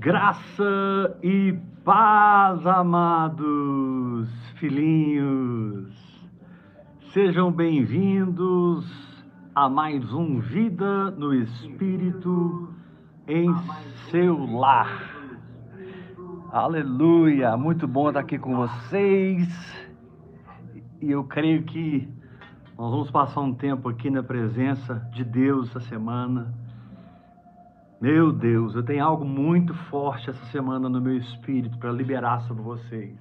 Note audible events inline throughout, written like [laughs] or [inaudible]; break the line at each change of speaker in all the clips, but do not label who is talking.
Graça e paz, amados filhinhos. Sejam bem-vindos a mais um Vida no Espírito em seu lar. Aleluia! Muito bom estar aqui com vocês. E eu creio que nós vamos passar um tempo aqui na presença de Deus essa semana meu Deus, eu tenho algo muito forte essa semana no meu espírito para liberar sobre vocês.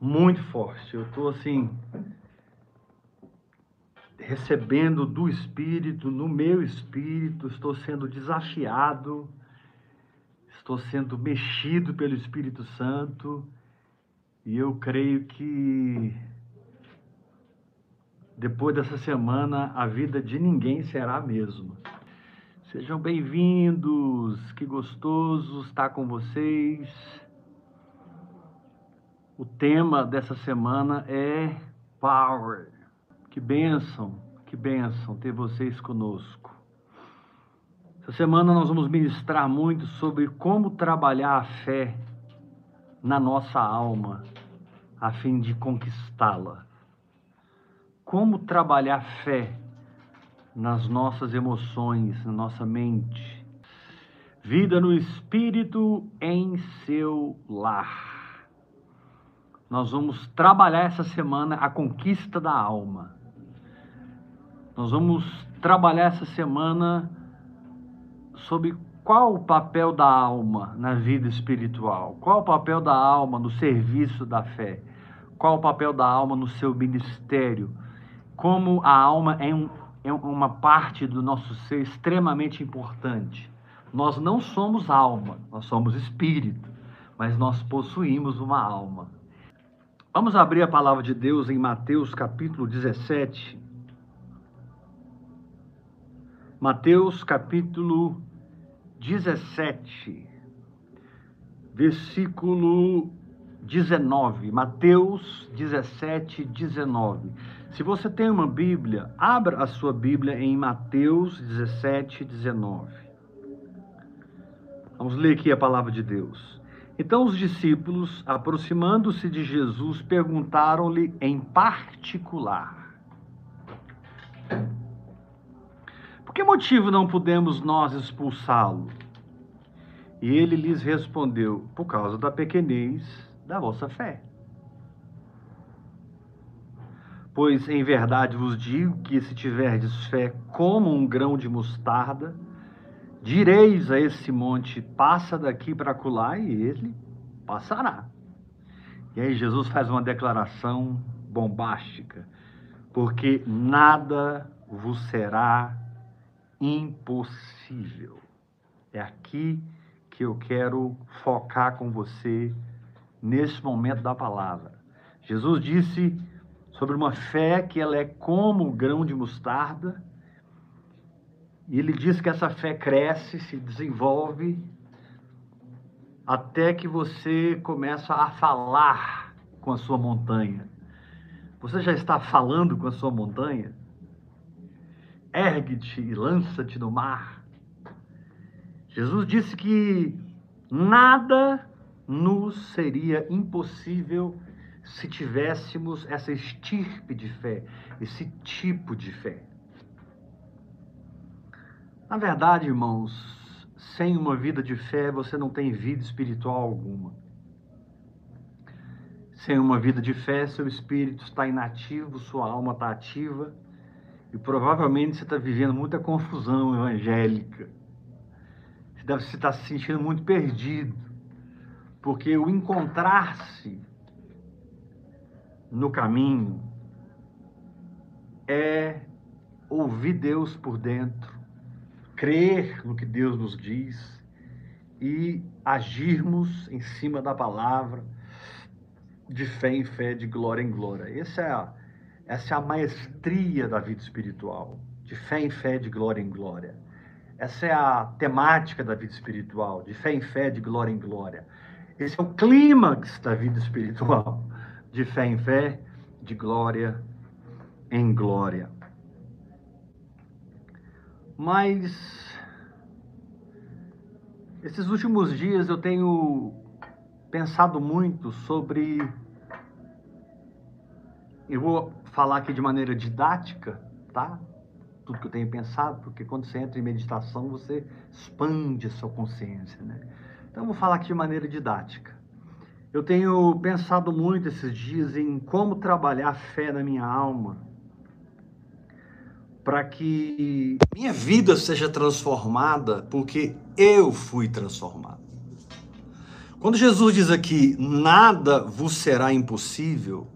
Muito forte. Eu estou assim recebendo do espírito, no meu espírito, estou sendo desafiado, estou sendo mexido pelo Espírito Santo, e eu creio que depois dessa semana a vida de ninguém será a mesma. Sejam bem-vindos, que gostoso estar com vocês. O tema dessa semana é Power. Que bênção, que bênção ter vocês conosco. Essa semana nós vamos ministrar muito sobre como trabalhar a fé na nossa alma, a fim de conquistá-la. Como trabalhar fé nas nossas emoções, na nossa mente. Vida no espírito em seu lar. Nós vamos trabalhar essa semana a conquista da alma. Nós vamos trabalhar essa semana sobre qual o papel da alma na vida espiritual, qual o papel da alma no serviço da fé, qual o papel da alma no seu ministério, como a alma é um é uma parte do nosso ser extremamente importante. Nós não somos alma, nós somos espírito, mas nós possuímos uma alma. Vamos abrir a palavra de Deus em Mateus capítulo 17. Mateus capítulo 17, versículo 19. Mateus 17, 19. Se você tem uma Bíblia, abra a sua Bíblia em Mateus 17, 19. Vamos ler aqui a palavra de Deus. Então os discípulos, aproximando-se de Jesus, perguntaram-lhe em particular: Por que motivo não podemos nós expulsá-lo? E ele lhes respondeu: Por causa da pequenez da vossa fé. Pois em verdade vos digo que se tiverdes fé como um grão de mostarda, direis a esse monte: passa daqui para acolá, e ele passará. E aí Jesus faz uma declaração bombástica, porque nada vos será impossível. É aqui que eu quero focar com você nesse momento da palavra. Jesus disse sobre uma fé que ela é como o grão de mostarda. E ele diz que essa fé cresce, se desenvolve, até que você começa a falar com a sua montanha. Você já está falando com a sua montanha? Ergue-te e lança-te no mar. Jesus disse que nada nos seria impossível se tivéssemos essa estirpe de fé, esse tipo de fé. Na verdade, irmãos, sem uma vida de fé você não tem vida espiritual alguma. Sem uma vida de fé, seu espírito está inativo, sua alma está ativa e provavelmente você está vivendo muita confusão evangélica. Você deve estar se sentindo muito perdido, porque o encontrar-se no caminho é ouvir Deus por dentro, crer no que Deus nos diz e agirmos em cima da palavra de fé em fé, de glória em glória. Essa é a, essa é a maestria da vida espiritual, de fé em fé, de glória em glória. Essa é a temática da vida espiritual, de fé em fé, de glória em glória. Esse é o clímax da vida espiritual de fé em fé, de glória em glória. Mas Esses últimos dias eu tenho pensado muito sobre. Eu vou falar aqui de maneira didática, tá? Tudo que eu tenho pensado, porque quando você entra em meditação você expande a sua consciência, né? Então eu vou falar aqui de maneira didática. Eu tenho pensado muito esses dias em como trabalhar a fé na minha alma para que minha vida seja transformada, porque eu fui transformado. Quando Jesus diz aqui, nada vos será impossível,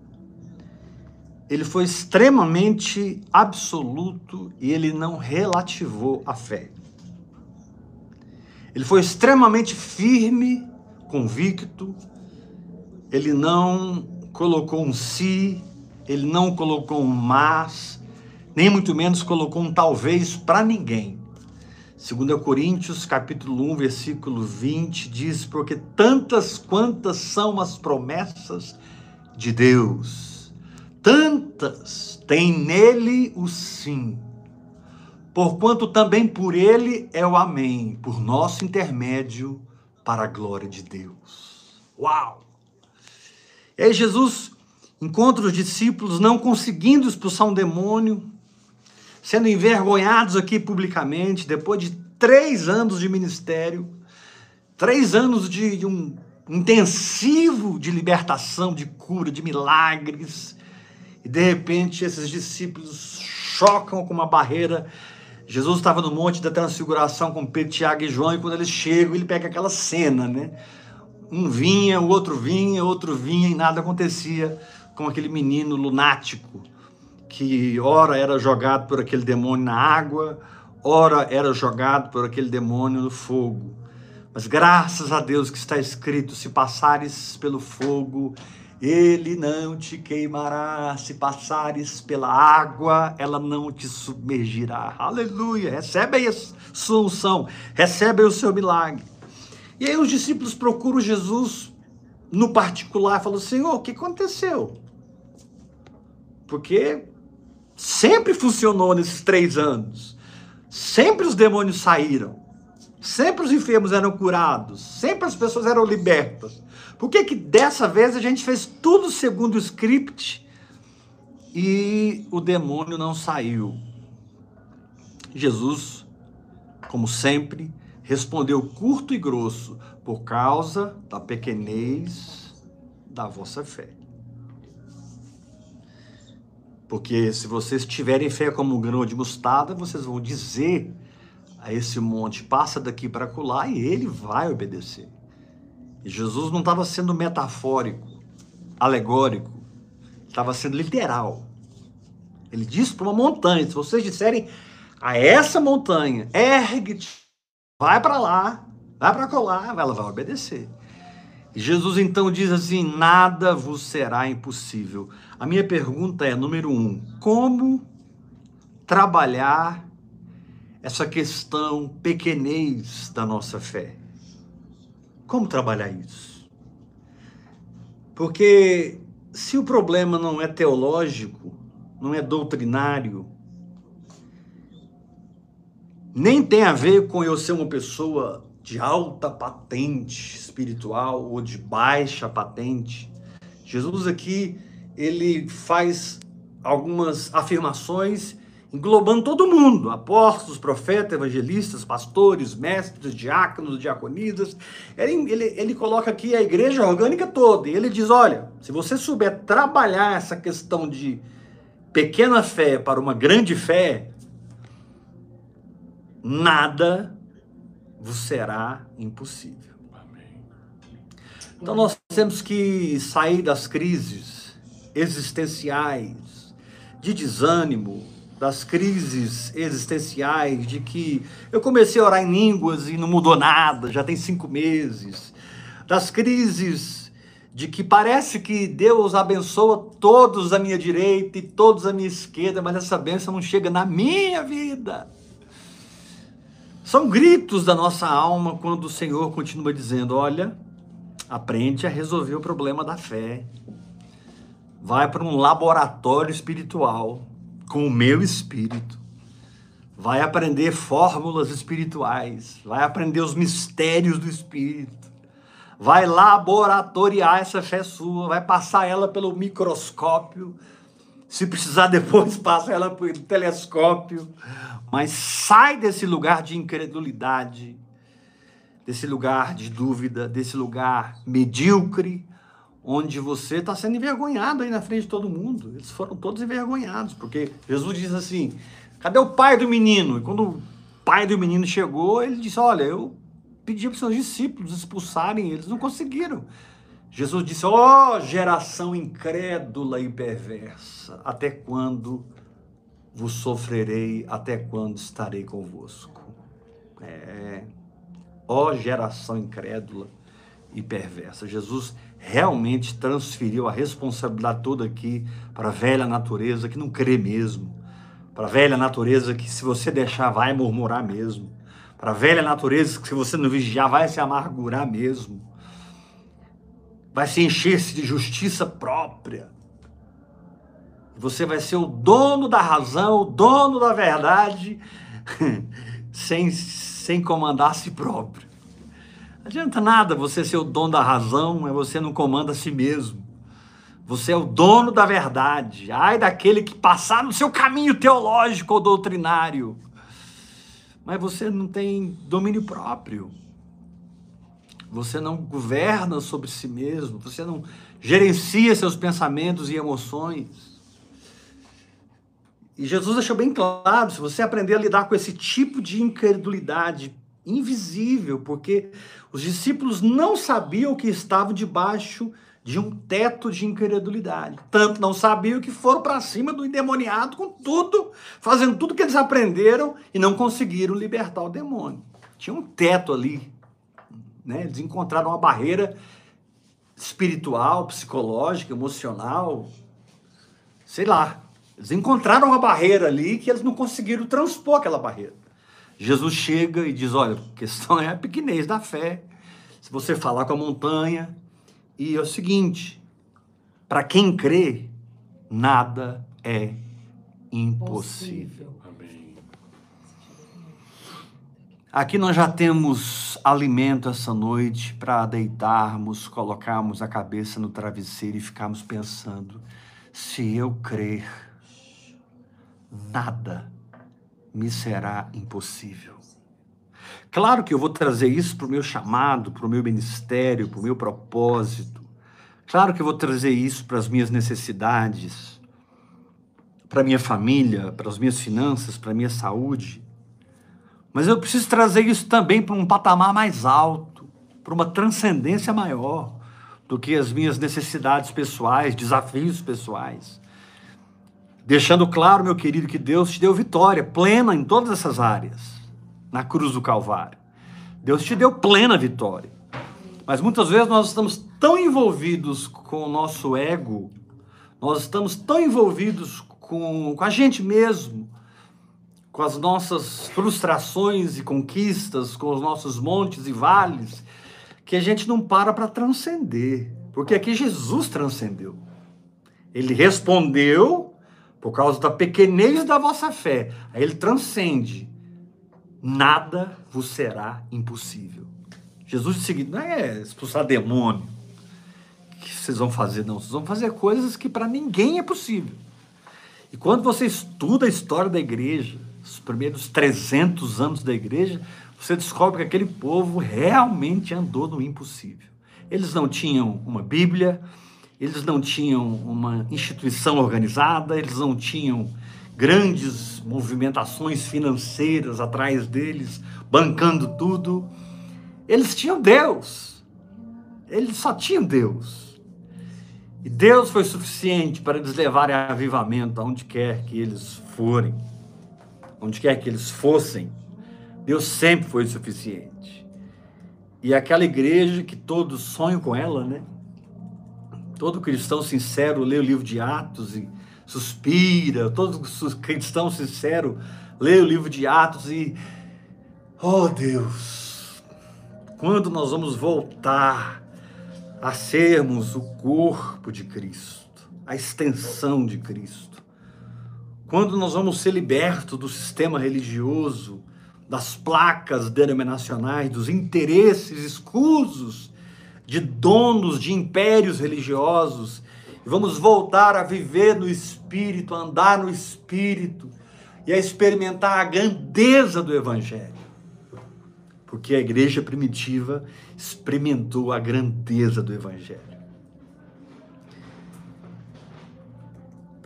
ele foi extremamente absoluto e ele não relativou a fé. Ele foi extremamente firme, convicto, ele não colocou um si, ele não colocou um mas, nem muito menos colocou um talvez para ninguém. 2 Coríntios, capítulo 1, versículo 20, diz: Porque tantas quantas são as promessas de Deus, tantas tem nele o sim, porquanto também por ele é o amém, por nosso intermédio, para a glória de Deus. Uau! E aí Jesus encontra os discípulos não conseguindo expulsar um demônio, sendo envergonhados aqui publicamente, depois de três anos de ministério, três anos de, de um intensivo de libertação, de cura, de milagres, e de repente esses discípulos chocam com uma barreira. Jesus estava no Monte da Transfiguração com Pedro, Tiago e João, e quando eles chegam, ele pega aquela cena, né? Um vinha, o outro vinha, outro vinha, e nada acontecia com aquele menino lunático que ora era jogado por aquele demônio na água, ora era jogado por aquele demônio no fogo. Mas graças a Deus que está escrito: se passares pelo fogo, ele não te queimará, se passares pela água, ela não te submergirá. Aleluia! Recebe aí a sua unção, recebe aí o seu milagre. E aí os discípulos procuram Jesus no particular falam: Senhor, o que aconteceu? Porque Sempre funcionou nesses três anos. Sempre os demônios saíram. Sempre os enfermos eram curados. Sempre as pessoas eram libertas. Por que, que dessa vez a gente fez tudo segundo o script e o demônio não saiu? Jesus, como sempre, respondeu curto e grosso: por causa da pequenez da vossa fé. Porque se vocês tiverem fé como um grão de mostarda, vocês vão dizer a esse monte: passa daqui para colar, e ele vai obedecer. E Jesus não estava sendo metafórico, alegórico, estava sendo literal. Ele disse para uma montanha: se vocês disserem a essa montanha, ergue-te, vai para lá, vai para colar, ela vai obedecer. Jesus então diz assim: nada vos será impossível. A minha pergunta é: número um, como trabalhar essa questão pequenez da nossa fé? Como trabalhar isso? Porque se o problema não é teológico, não é doutrinário, nem tem a ver com eu ser uma pessoa de alta patente espiritual ou de baixa patente. Jesus aqui ele faz algumas afirmações englobando todo mundo, apóstolos, profetas, evangelistas, pastores, mestres, diáconos, diaconisas. Ele, ele, ele coloca aqui a igreja orgânica toda e ele diz: olha, se você souber trabalhar essa questão de pequena fé para uma grande fé, nada vos será impossível. Então nós temos que sair das crises existenciais, de desânimo, das crises existenciais, de que eu comecei a orar em línguas e não mudou nada, já tem cinco meses, das crises de que parece que Deus abençoa todos à minha direita e todos à minha esquerda, mas essa bênção não chega na minha vida. São gritos da nossa alma quando o Senhor continua dizendo: Olha, aprende a resolver o problema da fé. Vai para um laboratório espiritual com o meu espírito. vai aprender fórmulas espirituais, vai aprender os mistérios do Espírito, vai laboratoriar essa fé sua, vai passar ela pelo microscópio, se precisar [laughs] depois passa ela pelo telescópio, mas sai desse lugar de incredulidade, desse lugar de dúvida, desse lugar medíocre, onde você está sendo envergonhado aí na frente de todo mundo. Eles foram todos envergonhados, porque Jesus diz assim: cadê o pai do menino? E quando o pai do menino chegou, ele disse: olha, eu pedi para os seus discípulos expulsarem, eles não conseguiram. Jesus disse: ó oh, geração incrédula e perversa, até quando vos sofrerei, até quando estarei convosco? É. Ó oh, geração incrédula e perversa. Jesus realmente transferiu a responsabilidade toda aqui para a velha natureza que não crê mesmo, para a velha natureza que se você deixar vai murmurar mesmo, para a velha natureza que se você não vigiar vai se amargurar mesmo, vai se encher-se de justiça própria. Você vai ser o dono da razão, o dono da verdade, [laughs] sem, sem comandar a si próprio. Não adianta nada você ser o dono da razão, mas você não comanda a si mesmo. Você é o dono da verdade. Ai daquele que passar no seu caminho teológico ou doutrinário. Mas você não tem domínio próprio. Você não governa sobre si mesmo. Você não gerencia seus pensamentos e emoções. E Jesus deixou bem claro: se você aprender a lidar com esse tipo de incredulidade invisível, porque os discípulos não sabiam que estavam debaixo de um teto de incredulidade. Tanto não sabiam que foram para cima do endemoniado com tudo, fazendo tudo que eles aprenderam e não conseguiram libertar o demônio. Tinha um teto ali. Né? Eles encontraram uma barreira espiritual, psicológica, emocional, sei lá. Eles encontraram uma barreira ali que eles não conseguiram transpor aquela barreira. Jesus chega e diz: Olha, a questão é a pequenez da fé. Se você falar com a montanha, e é o seguinte: para quem crê, nada é impossível. Amém. Aqui nós já temos alimento essa noite para deitarmos, colocarmos a cabeça no travesseiro e ficarmos pensando: se eu crer, nada me será impossível. Claro que eu vou trazer isso para o meu chamado, para o meu ministério, para o meu propósito. Claro que eu vou trazer isso para as minhas necessidades, para a minha família, para as minhas finanças, para a minha saúde. Mas eu preciso trazer isso também para um patamar mais alto, para uma transcendência maior do que as minhas necessidades pessoais, desafios pessoais. Deixando claro, meu querido, que Deus te deu vitória plena em todas essas áreas, na cruz do Calvário. Deus te deu plena vitória. Mas muitas vezes nós estamos tão envolvidos com o nosso ego, nós estamos tão envolvidos com, com a gente mesmo, com as nossas frustrações e conquistas, com os nossos montes e vales, que a gente não para para transcender. Porque aqui Jesus transcendeu. Ele respondeu por causa da pequenez da vossa fé. Aí ele transcende. Nada vos será impossível. Jesus disse o seguinte: não é expulsar demônio que vocês vão fazer, não. Vocês vão fazer coisas que para ninguém é possível. E quando você estuda a história da igreja, os primeiros 300 anos da igreja, você descobre que aquele povo realmente andou no impossível. Eles não tinham uma Bíblia, eles não tinham uma instituição organizada, eles não tinham grandes movimentações financeiras atrás deles, bancando tudo. Eles tinham Deus. Eles só tinham Deus. E Deus foi suficiente para eles levarem avivamento aonde quer que eles forem, onde quer que eles fossem. Deus sempre foi suficiente. E aquela igreja que todos sonham com ela, né? Todo cristão sincero lê o livro de Atos e suspira. Todo cristão sincero lê o livro de Atos e. Oh Deus! Quando nós vamos voltar a sermos o corpo de Cristo, a extensão de Cristo, quando nós vamos ser libertos do sistema religioso, das placas denominacionais, dos interesses escusos de donos de impérios religiosos, vamos voltar a viver no Espírito, a andar no Espírito e a experimentar a grandeza do Evangelho. Porque a igreja primitiva experimentou a grandeza do Evangelho.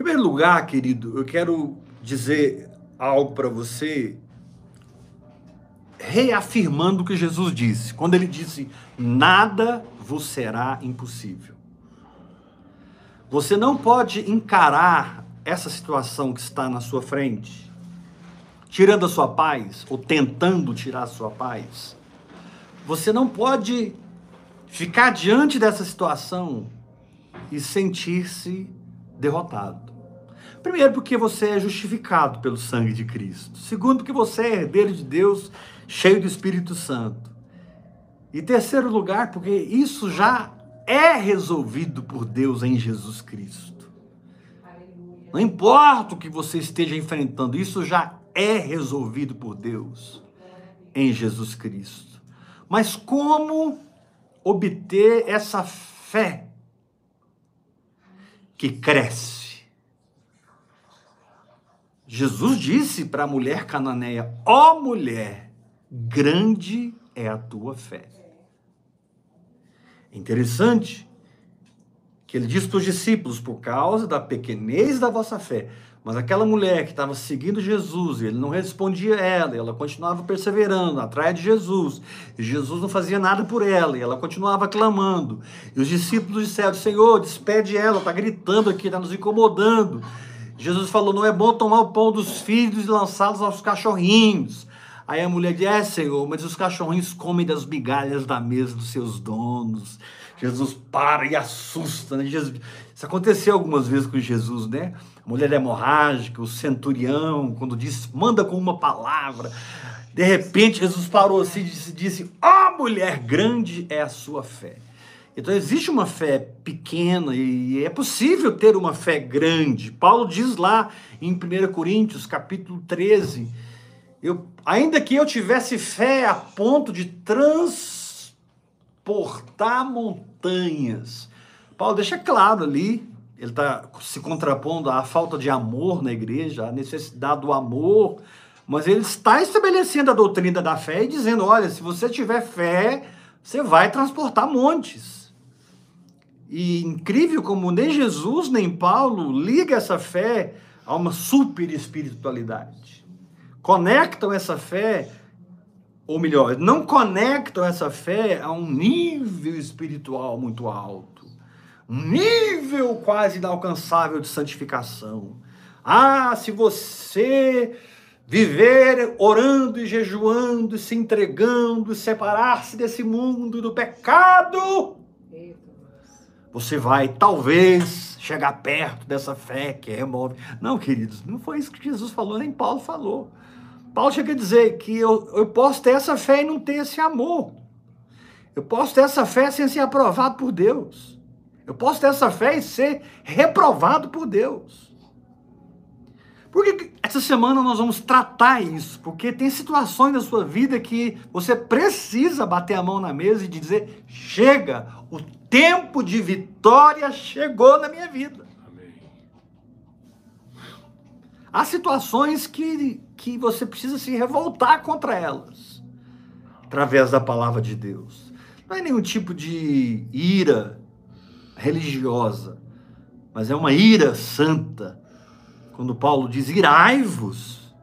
Primeiro lugar, querido, eu quero dizer algo para você, reafirmando o que Jesus disse, quando ele disse: Nada vos será impossível. Você não pode encarar essa situação que está na sua frente, tirando a sua paz, ou tentando tirar a sua paz. Você não pode ficar diante dessa situação e sentir-se derrotado. Primeiro, porque você é justificado pelo sangue de Cristo. Segundo, porque você é herdeiro de Deus, cheio do Espírito Santo. E terceiro lugar, porque isso já é resolvido por Deus em Jesus Cristo. Não importa o que você esteja enfrentando, isso já é resolvido por Deus em Jesus Cristo. Mas como obter essa fé que cresce? Jesus disse para a mulher cananeia: Ó oh, mulher, grande é a tua fé. Interessante que ele diz para os discípulos: por causa da pequenez da vossa fé. Mas aquela mulher que estava seguindo Jesus, ele não respondia a ela, ela continuava perseverando atrás de Jesus, e Jesus não fazia nada por ela, e ela continuava clamando. E os discípulos disseram: Senhor, despede ela, está gritando aqui, está nos incomodando. Jesus falou: Não é bom tomar o pão dos filhos e lançá-los aos cachorrinhos. Aí a mulher diz: É, Senhor, mas os cachorrinhos comem das migalhas da mesa dos seus donos. Jesus para e assusta, né? Jesus... Isso aconteceu algumas vezes com Jesus, né? A mulher hemorrágica, o centurião, quando disse, manda com uma palavra. De repente, Jesus parou assim e disse: disse Ó oh, mulher, grande é a sua fé. Então existe uma fé pequena e é possível ter uma fé grande. Paulo diz lá em 1 Coríntios, capítulo 13, eu, ainda que eu tivesse fé a ponto de transportar montanhas. Paulo deixa claro ali, ele está se contrapondo à falta de amor na igreja, à necessidade do amor, mas ele está estabelecendo a doutrina da fé e dizendo: olha, se você tiver fé, você vai transportar montes. E incrível como nem Jesus nem Paulo liga essa fé a uma super espiritualidade conectam essa fé, ou melhor, não conectam essa fé a um nível espiritual muito alto, um nível quase inalcançável de santificação. Ah, se você viver orando e jejuando, se entregando, separar-se desse mundo do pecado, você vai talvez chegar perto dessa fé que remove. Não, queridos, não foi isso que Jesus falou, nem Paulo falou. Paulo chega a dizer que eu, eu posso ter essa fé e não ter esse amor. Eu posso ter essa fé sem ser aprovado por Deus. Eu posso ter essa fé e ser reprovado por Deus. Porque essa semana nós vamos tratar isso, porque tem situações da sua vida que você precisa bater a mão na mesa e dizer: chega, o tempo de vitória chegou na minha vida. Há situações que, que você precisa se revoltar contra elas, através da palavra de Deus. Não é nenhum tipo de ira religiosa, mas é uma ira santa. Quando Paulo diz: irai-vos,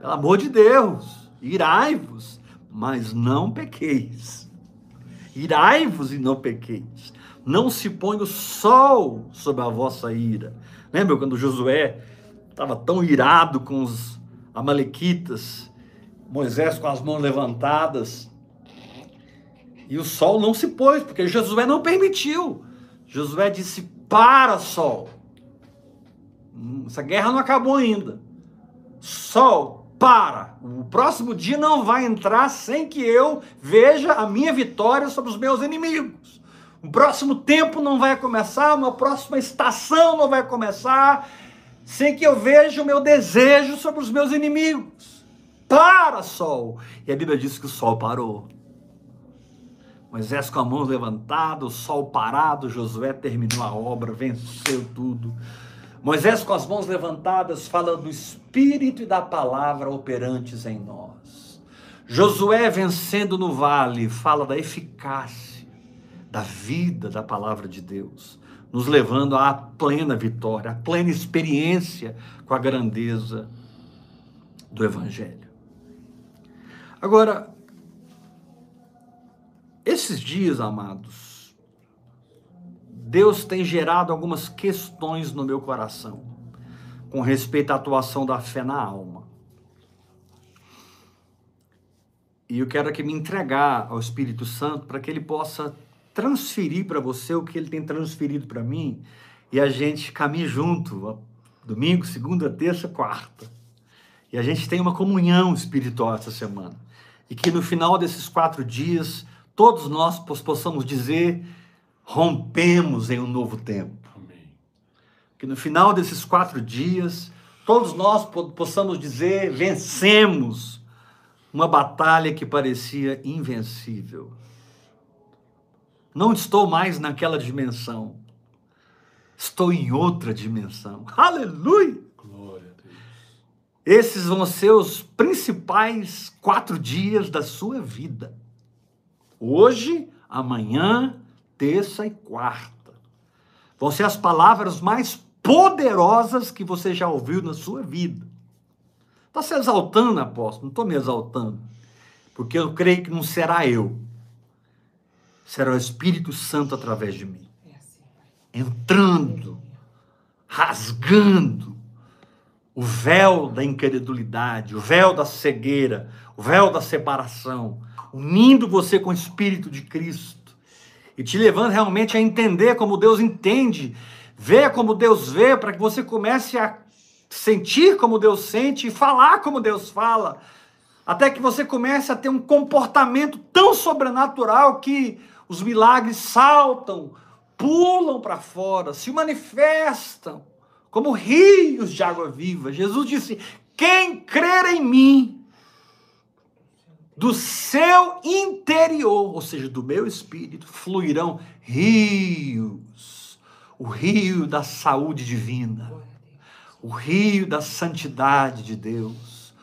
pelo amor de Deus, irai-vos, mas não pequeis. Irai-vos e não pequeis. Não se põe o sol sobre a vossa ira. Lembra quando Josué estava tão irado com os amalequitas, Moisés com as mãos levantadas, e o sol não se pôs, porque Josué não permitiu. Josué disse: Para, sol. Hum, essa guerra não acabou ainda. Sol, para. O próximo dia não vai entrar sem que eu veja a minha vitória sobre os meus inimigos. O próximo tempo não vai começar, uma próxima estação não vai começar sem que eu veja o meu desejo sobre os meus inimigos. Para, sol! E a Bíblia diz que o sol parou. Moisés com a mão levantada, o sol parado, Josué terminou a obra, venceu tudo. Moisés com as mãos levantadas fala do Espírito e da palavra operantes em nós. Josué vencendo no vale fala da eficácia, da vida da palavra de Deus, nos levando à plena vitória, à plena experiência com a grandeza do Evangelho. Agora, esses dias, amados, Deus tem gerado algumas questões no meu coração com respeito à atuação da fé na alma. E eu quero aqui me entregar ao Espírito Santo para que ele possa transferir para você o que ele tem transferido para mim e a gente caminhe junto, domingo, segunda, terça, quarta. E a gente tem uma comunhão espiritual essa semana. E que no final desses quatro dias, todos nós possamos dizer rompemos em um novo tempo. Amém. Que no final desses quatro dias, todos nós possamos dizer: vencemos uma batalha que parecia invencível. Não estou mais naquela dimensão. Estou em outra dimensão. [laughs] Aleluia! Glória a Deus. Esses vão ser os principais quatro dias da sua vida. Hoje, amanhã terça e quarta. Vão ser as palavras mais poderosas que você já ouviu na sua vida. Está se exaltando, apóstolo? Não estou me exaltando. Porque eu creio que não será eu. Será o Espírito Santo através de mim. Entrando, rasgando o véu da incredulidade, o véu da cegueira, o véu da separação, unindo você com o Espírito de Cristo e te levando realmente a entender como Deus entende, ver como Deus vê, para que você comece a sentir como Deus sente e falar como Deus fala, até que você comece a ter um comportamento tão sobrenatural que os milagres saltam, pulam para fora, se manifestam como rios de água viva. Jesus disse: Quem crer em mim, do seu interior, ou seja, do meu espírito, fluirão rios. O rio da saúde divina, o rio da santidade de Deus,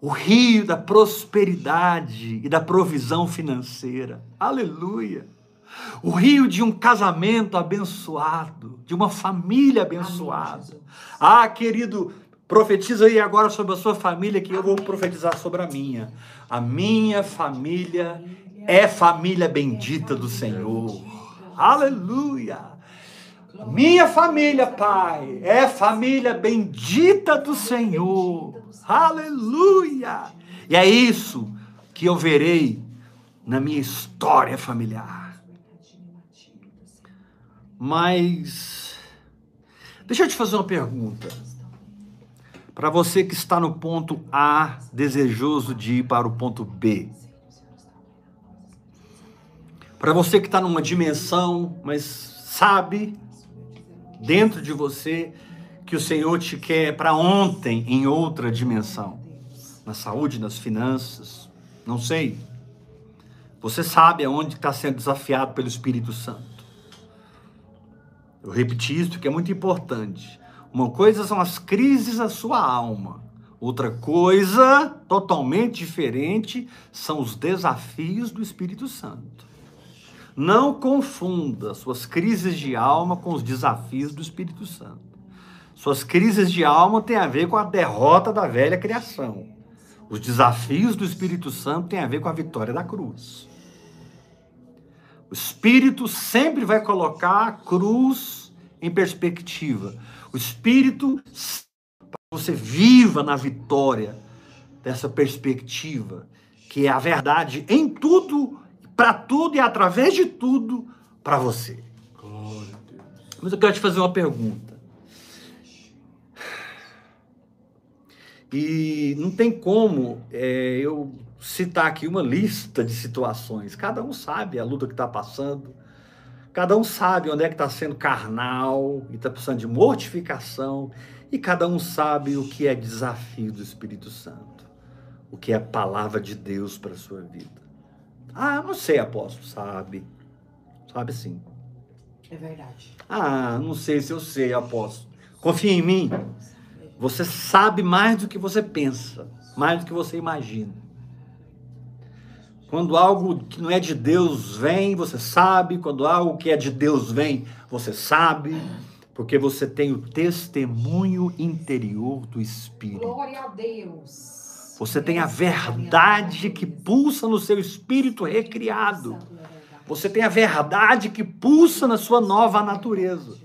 o rio da prosperidade e da provisão financeira. Aleluia! O rio de um casamento abençoado, de uma família abençoada. ah, querido, Profetiza aí agora sobre a sua família, que eu vou profetizar sobre a minha. A minha família é família bendita do Senhor. Aleluia! Minha família, Pai, é família bendita do Senhor. Aleluia! E é isso que eu verei na minha história familiar. Mas deixa eu te fazer uma pergunta. Para você que está no ponto A, desejoso de ir para o ponto B. Para você que está numa dimensão, mas sabe dentro de você que o Senhor te quer para ontem em outra dimensão. Na saúde, nas finanças, não sei. Você sabe aonde está sendo desafiado pelo Espírito Santo. Eu repeti isso que é muito importante. Uma coisa são as crises da sua alma. Outra coisa, totalmente diferente, são os desafios do Espírito Santo. Não confunda suas crises de alma com os desafios do Espírito Santo. Suas crises de alma têm a ver com a derrota da velha criação. Os desafios do Espírito Santo têm a ver com a vitória da cruz. O Espírito sempre vai colocar a cruz em perspectiva. O Espírito, para que você viva na vitória dessa perspectiva, que é a verdade em tudo, para tudo e através de tudo para você. Mas eu quero te fazer uma pergunta. E não tem como é, eu citar aqui uma lista de situações. Cada um sabe a luta que está passando, Cada um sabe onde é que está sendo carnal e está precisando de mortificação. E cada um sabe o que é desafio do Espírito Santo. O que é a palavra de Deus para a sua vida. Ah, não sei, apóstolo. Sabe. Sabe sim.
É verdade.
Ah, não sei se eu sei, apóstolo. Confia em mim. Você sabe mais do que você pensa, mais do que você imagina. Quando algo que não é de Deus vem, você sabe. Quando algo que é de Deus vem, você sabe. Porque você tem o testemunho interior do Espírito.
Glória a Deus.
Você tem a verdade que pulsa no seu espírito recriado. Você tem a verdade que pulsa na sua nova natureza.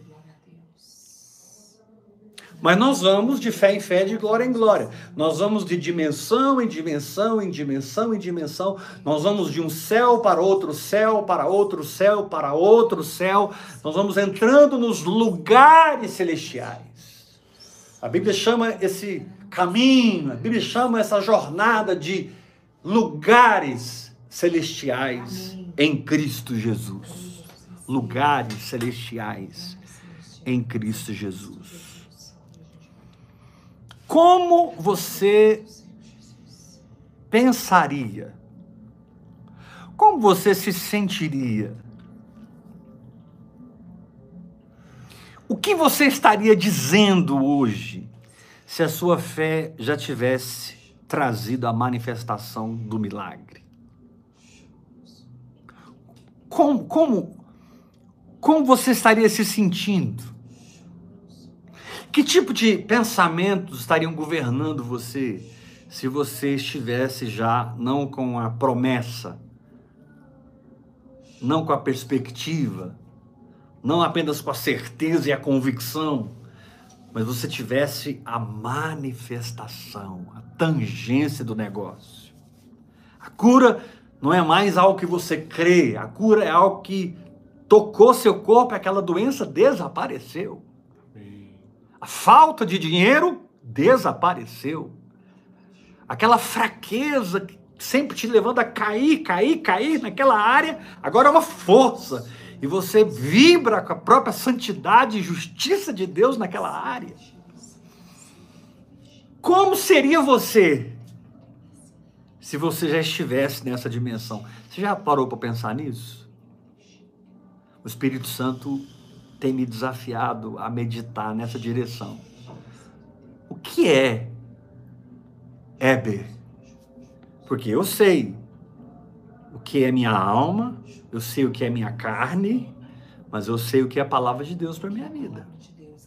Mas nós vamos de fé em fé, de glória em glória. Nós vamos de dimensão em dimensão, em dimensão em dimensão. Nós vamos de um céu para outro céu, para outro céu, para outro céu. Nós vamos entrando nos lugares celestiais. A Bíblia chama esse caminho, a Bíblia chama essa jornada de lugares celestiais Amém. em Cristo Jesus. Lugares celestiais em Cristo Jesus. Como você pensaria? Como você se sentiria? O que você estaria dizendo hoje se a sua fé já tivesse trazido a manifestação do milagre? Como, como, como você estaria se sentindo? Que tipo de pensamentos estariam governando você se você estivesse já não com a promessa, não com a perspectiva, não apenas com a certeza e a convicção, mas você tivesse a manifestação, a tangência do negócio. A cura não é mais algo que você crê, a cura é algo que tocou seu corpo e aquela doença desapareceu. A falta de dinheiro desapareceu. Aquela fraqueza que sempre te levando a cair, cair, cair naquela área, agora é uma força. E você vibra com a própria santidade e justiça de Deus naquela área. Como seria você se você já estivesse nessa dimensão? Você já parou para pensar nisso? O Espírito Santo tem me desafiado a meditar nessa direção. O que é Éber? Porque eu sei o que é minha alma, eu sei o que é minha carne, mas eu sei o que é a palavra de Deus para minha vida.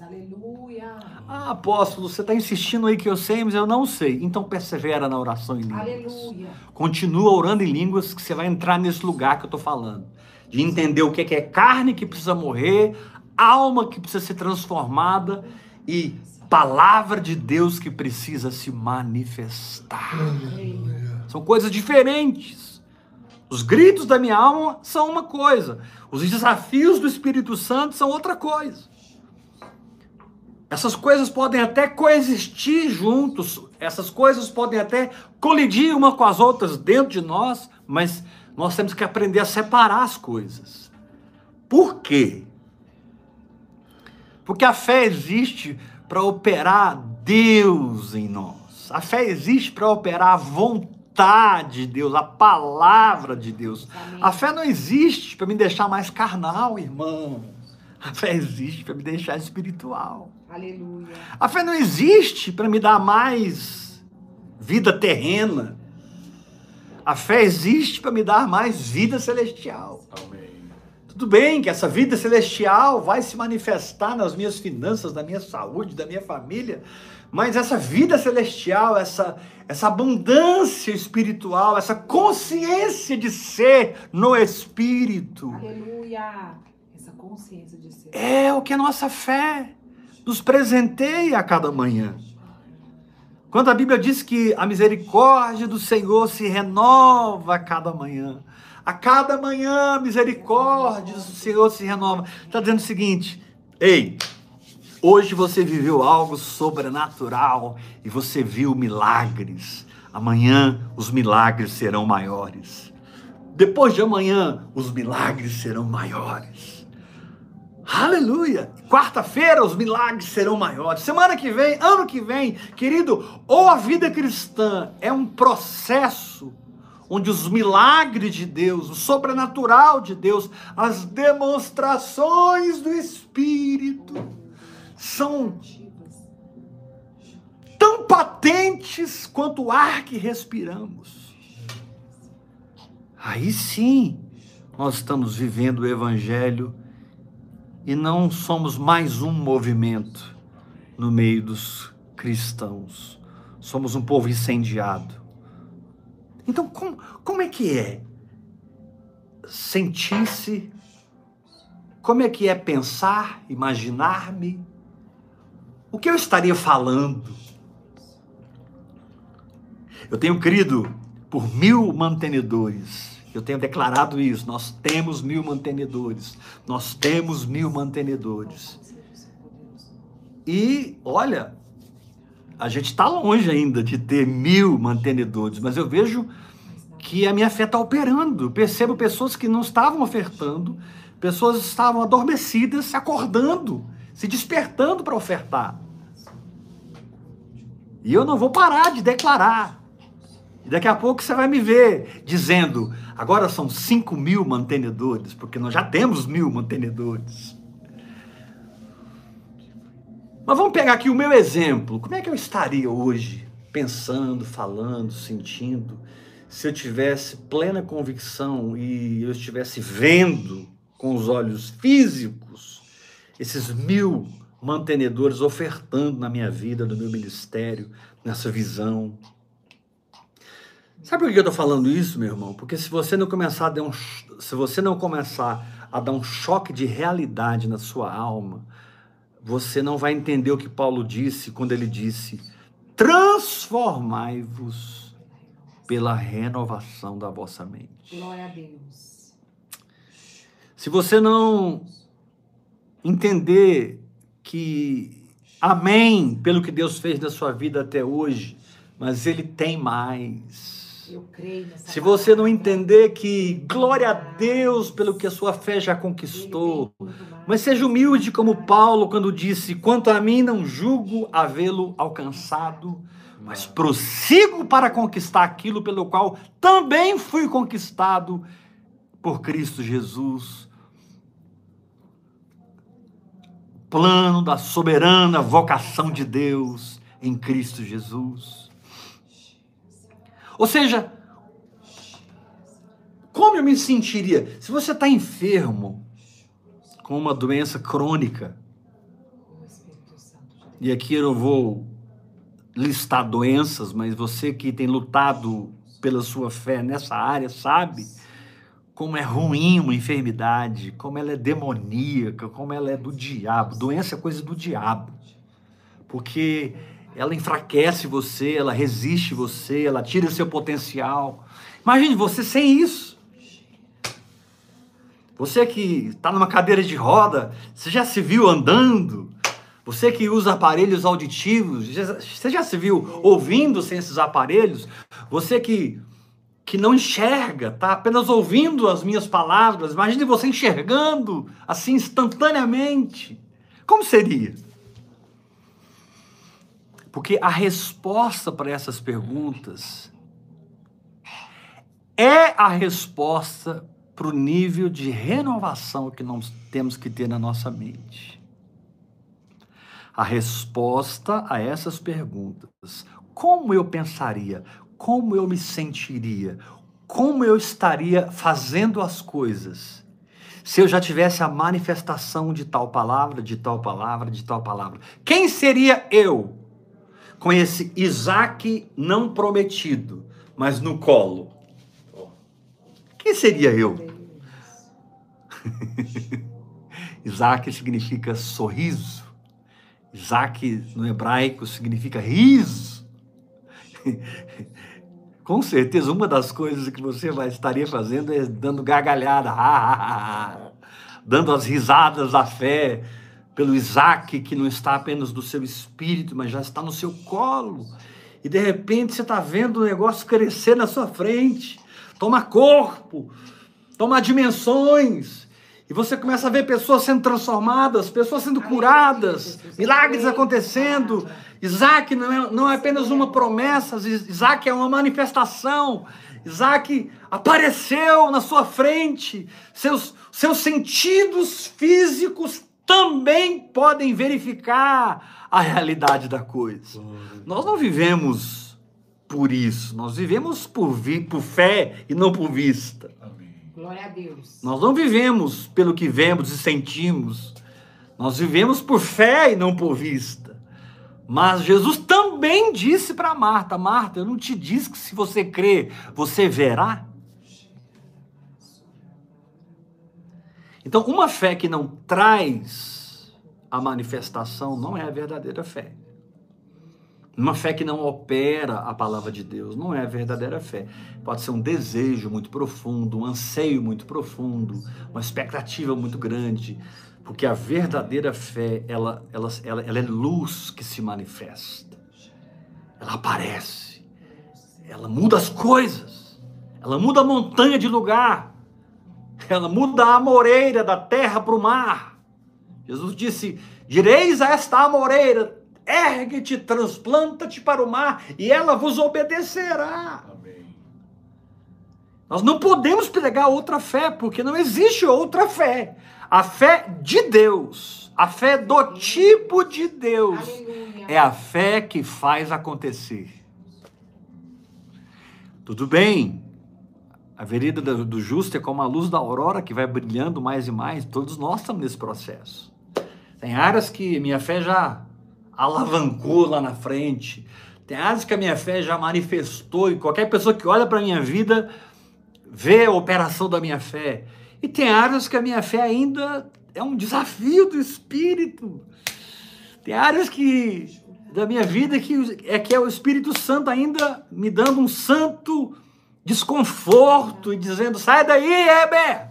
Aleluia.
Ah, apóstolo, você está insistindo aí que eu sei, mas eu não sei. Então persevera na oração em línguas.
Aleluia.
Continua orando em línguas que você vai entrar nesse lugar que eu estou falando. De entender o que é carne que precisa morrer, alma que precisa ser transformada e palavra de Deus que precisa se manifestar. São coisas diferentes. Os gritos da minha alma são uma coisa, os desafios do Espírito Santo são outra coisa. Essas coisas podem até coexistir juntos, essas coisas podem até colidir uma com as outras dentro de nós, mas nós temos que aprender a separar as coisas. Por quê? Porque a fé existe para operar Deus em nós. A fé existe para operar a vontade de Deus, a palavra de Deus. Amém. A fé não existe para me deixar mais carnal, irmão. A fé existe para me deixar espiritual.
Aleluia.
A fé não existe para me dar mais vida terrena. A fé existe para me dar mais vida celestial. Amém. Tudo bem que essa vida celestial vai se manifestar nas minhas finanças, na minha saúde, da minha família, mas essa vida celestial, essa, essa abundância espiritual, essa consciência de ser no Espírito.
Aleluia! Essa consciência de ser.
É o que a nossa fé nos presenteia a cada manhã. Quando a Bíblia diz que a misericórdia do Senhor se renova a cada manhã, a cada manhã, misericórdia do Senhor se renova. Está dizendo o seguinte: ei, hoje você viveu algo sobrenatural e você viu milagres. Amanhã os milagres serão maiores. Depois de amanhã, os milagres serão maiores. Aleluia! Quarta-feira os milagres serão maiores. Semana que vem, ano que vem, querido, ou a vida cristã é um processo onde os milagres de Deus, o sobrenatural de Deus, as demonstrações do Espírito são tão patentes quanto o ar que respiramos. Aí sim, nós estamos vivendo o Evangelho e não somos mais um movimento no meio dos cristãos. Somos um povo incendiado. Então, como, como é que é sentir-se? Como é que é pensar, imaginar-me? O que eu estaria falando? Eu tenho crido por mil mantenedores eu tenho declarado isso. Nós temos mil mantenedores. Nós temos mil mantenedores. E olha, a gente está longe ainda de ter mil mantenedores, mas eu vejo que a minha fé está operando. percebo pessoas que não estavam ofertando, pessoas estavam adormecidas, se acordando, se despertando para ofertar. E eu não vou parar de declarar. E daqui a pouco você vai me ver dizendo: Agora são 5 mil mantenedores, porque nós já temos mil mantenedores. Mas vamos pegar aqui o meu exemplo. Como é que eu estaria hoje, pensando, falando, sentindo, se eu tivesse plena convicção e eu estivesse vendo com os olhos físicos esses mil mantenedores ofertando na minha vida, no meu ministério, nessa visão, Sabe por que eu estou falando isso, meu irmão? Porque se você não começar a dar um, se você não começar a dar um choque de realidade na sua alma, você não vai entender o que Paulo disse quando ele disse: transformai-vos pela renovação da vossa mente.
Glória a Deus.
Se você não entender que amém pelo que Deus fez na sua vida até hoje, mas ele tem mais
se
você não entender que glória a Deus pelo que a sua fé já conquistou, mas seja humilde como Paulo quando disse: quanto a mim não julgo havê-lo alcançado, mas prossigo para conquistar aquilo pelo qual também fui conquistado por Cristo Jesus. Plano da soberana vocação de Deus em Cristo Jesus. Ou seja, como eu me sentiria se você está enfermo com uma doença crônica? E aqui eu vou listar doenças, mas você que tem lutado pela sua fé nessa área sabe como é ruim uma enfermidade, como ela é demoníaca, como ela é do diabo. Doença é coisa do diabo. Porque ela enfraquece você, ela resiste você, ela tira seu potencial. Imagine você sem isso. Você que está numa cadeira de roda, você já se viu andando? Você que usa aparelhos auditivos, você já se viu ouvindo sem esses aparelhos? Você que, que não enxerga, está apenas ouvindo as minhas palavras. Imagine você enxergando assim instantaneamente. Como seria? Porque a resposta para essas perguntas é a resposta para o nível de renovação que nós temos que ter na nossa mente. A resposta a essas perguntas, como eu pensaria, como eu me sentiria, como eu estaria fazendo as coisas, se eu já tivesse a manifestação de tal palavra, de tal palavra, de tal palavra. Quem seria eu? Com esse Isaac não prometido, mas no colo. Quem seria eu? [laughs] Isaac significa sorriso. Isaac no hebraico significa riso. [laughs] Com certeza, uma das coisas que você vai estaria fazendo é dando gargalhada, [laughs] dando as risadas da fé, pelo Isaac, que não está apenas no seu espírito, mas já está no seu colo. E de repente você está vendo o negócio crescer na sua frente, toma corpo, toma dimensões. E você começa a ver pessoas sendo transformadas, pessoas sendo curadas, milagres acontecendo. Isaac não é, não é apenas uma promessa, Isaac é uma manifestação. Isaac apareceu na sua frente, seus, seus sentidos físicos também podem verificar a realidade da coisa. Nós não vivemos por isso, nós vivemos por, vi, por fé e não por vista.
Glória a Deus.
Nós não vivemos pelo que vemos e sentimos. Nós vivemos por fé e não por vista. Mas Jesus também disse para Marta: Marta, eu não te disse que se você crer, você verá? Então, uma fé que não traz a manifestação não é a verdadeira fé. Uma fé que não opera a palavra de Deus não é a verdadeira fé. Pode ser um desejo muito profundo, um anseio muito profundo, uma expectativa muito grande, porque a verdadeira fé, ela, ela, ela, ela é luz que se manifesta. Ela aparece. Ela muda as coisas. Ela muda a montanha de lugar. Ela muda a amoreira da terra para o mar. Jesus disse: Direis a esta amoreira, ergue-te, transplanta-te para o mar, e ela vos obedecerá. Amém. Nós não podemos pregar outra fé, porque não existe outra fé. A fé de Deus, a fé do tipo de Deus, Aleluia. é a fé que faz acontecer. Tudo bem, a vereda do justo é como a luz da aurora que vai brilhando mais e mais. Todos nós estamos nesse processo. Tem áreas que minha fé já alavancou lá na frente. Tem áreas que a minha fé já manifestou, e qualquer pessoa que olha para a minha vida vê a operação da minha fé. E tem áreas que a minha fé ainda é um desafio do Espírito. Tem áreas que da minha vida que é que é o Espírito Santo ainda me dando um santo desconforto e dizendo: sai daí, Heber!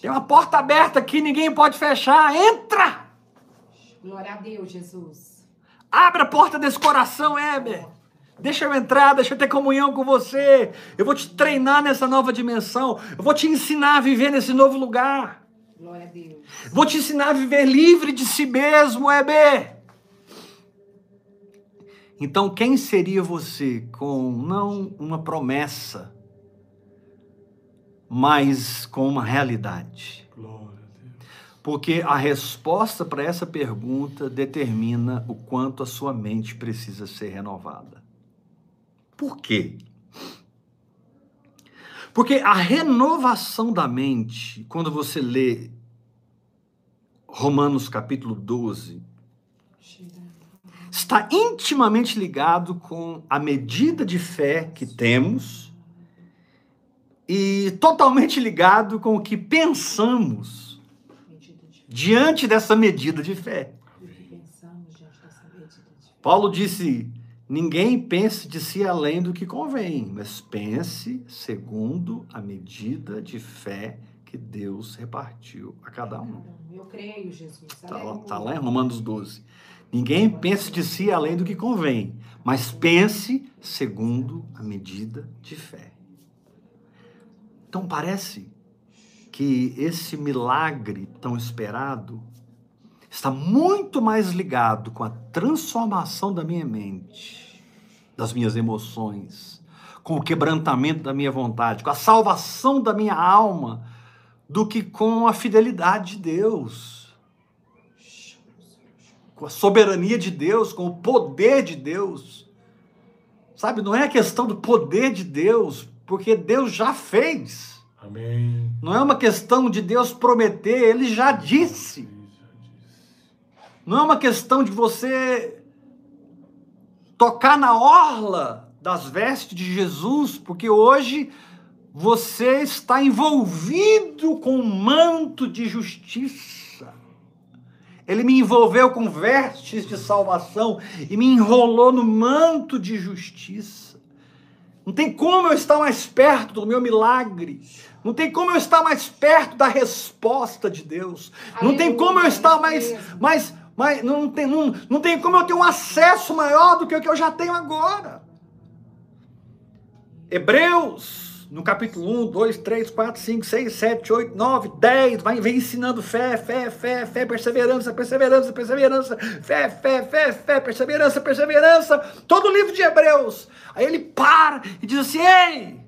Tem uma porta aberta aqui, ninguém pode fechar. Entra!
Glória a Deus, Jesus.
Abre a porta desse coração, Heber. Deixa eu entrar, deixa eu ter comunhão com você. Eu vou te treinar nessa nova dimensão. Eu vou te ensinar a viver nesse novo lugar.
Glória a Deus.
Vou te ensinar a viver livre de si mesmo, Heber. Então, quem seria você com não uma promessa, mas com uma realidade? Porque a resposta para essa pergunta determina o quanto a sua mente precisa ser renovada. Por quê? Porque a renovação da mente, quando você lê Romanos capítulo 12, está intimamente ligado com a medida de fé que temos e totalmente ligado com o que pensamos diante dessa medida de fé. Paulo disse: ninguém pense de si além do que convém, mas pense segundo a medida de fé que Deus repartiu a cada um.
Eu creio, Jesus.
Está lá, tá lá em Romanos 12. Ninguém pense de si além do que convém, mas pense segundo a medida de fé. Então parece que esse milagre tão esperado está muito mais ligado com a transformação da minha mente, das minhas emoções, com o quebrantamento da minha vontade, com a salvação da minha alma, do que com a fidelidade de Deus, com a soberania de Deus, com o poder de Deus. Sabe, não é a questão do poder de Deus, porque Deus já fez. Amém. Não é uma questão de Deus prometer, ele já disse. Não é uma questão de você tocar na orla das vestes de Jesus, porque hoje você está envolvido com um manto de justiça. Ele me envolveu com vestes de salvação e me enrolou no manto de justiça. Não tem como eu estar mais perto do meu milagre. Não tem como eu estar mais perto da resposta de Deus. Não tem como eu estar mais, mais, mais não, tem, não, não tem como eu ter um acesso maior do que o que eu já tenho agora. Hebreus no capítulo 1, 2, 3, 4, 5, 6, 7, 8, 9, 10, vai, vem ensinando fé, fé, fé, fé, perseverança, perseverança, perseverança, fé, fé, fé, fé, perseverança, perseverança, todo o livro de Hebreus. Aí ele para e diz assim: Ei,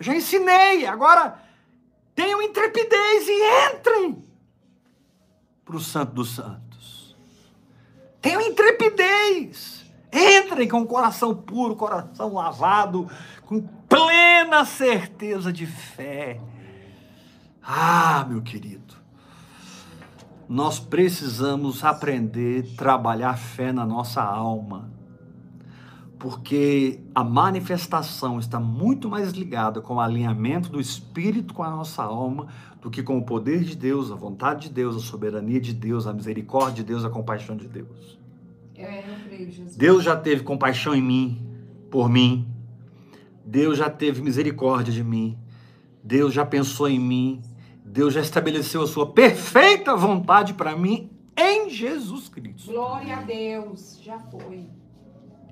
já ensinei, agora tenham intrepidez e entrem para o Santo dos Santos. Tenham intrepidez. Entrem com o coração puro, coração lavado, com plena certeza de fé. Ah, meu querido, nós precisamos aprender a trabalhar fé na nossa alma, porque a manifestação está muito mais ligada com o alinhamento do espírito com a nossa alma do que com o poder de Deus, a vontade de Deus, a soberania de Deus, a misericórdia de Deus, a compaixão de Deus. Deus já teve compaixão em mim, por mim. Deus já teve misericórdia de mim. Deus já pensou em mim. Deus já estabeleceu a sua perfeita vontade para mim em Jesus Cristo.
Glória a Deus. Já foi.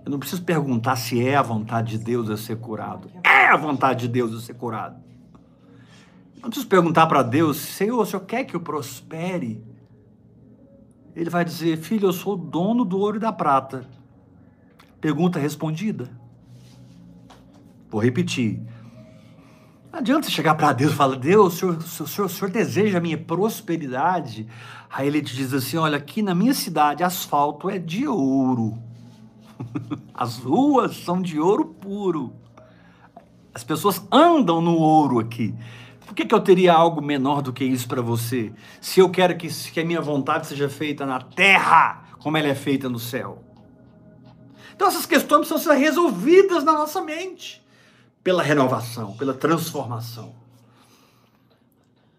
Eu não preciso perguntar se é a vontade de Deus eu ser curado. É a vontade de Deus eu ser curado. Eu não preciso perguntar para Deus, Senhor, o Senhor quer que eu prospere? Ele vai dizer, filho, eu sou dono do ouro e da prata. Pergunta respondida. Vou repetir. Não adianta você chegar para Deus e falar, Deus, o senhor, o, senhor, o senhor deseja a minha prosperidade? Aí ele te diz assim, olha, aqui na minha cidade, asfalto é de ouro. [laughs] As ruas são de ouro puro. As pessoas andam no ouro aqui. Que, que eu teria algo menor do que isso para você? Se eu quero que, que a minha vontade seja feita na terra, como ela é feita no céu. Então essas questões precisam ser resolvidas na nossa mente, pela renovação, pela transformação.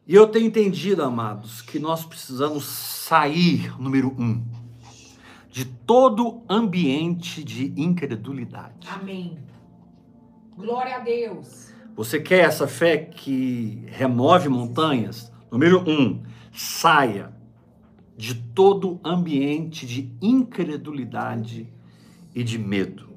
E eu tenho entendido, amados, que nós precisamos sair, número um, de todo ambiente de incredulidade.
Amém. Glória a Deus.
Você quer essa fé que remove montanhas? Número um, saia de todo ambiente de incredulidade e de medo.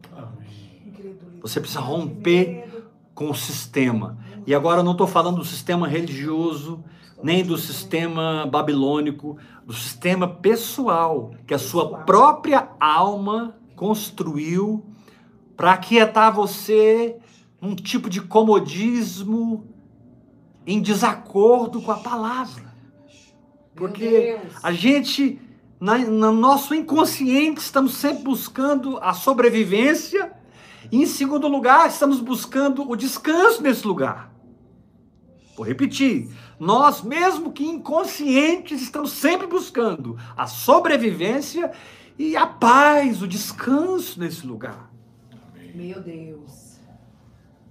Você precisa romper com o sistema. E agora eu não estou falando do sistema religioso, nem do sistema babilônico, do sistema pessoal que a sua própria alma construiu para aquietar você um tipo de comodismo em desacordo com a palavra. Porque a gente, na, no nosso inconsciente, estamos sempre buscando a sobrevivência, e em segundo lugar, estamos buscando o descanso nesse lugar. Vou repetir. Nós, mesmo que inconscientes, estamos sempre buscando a sobrevivência e a paz, o descanso nesse lugar.
Meu Deus.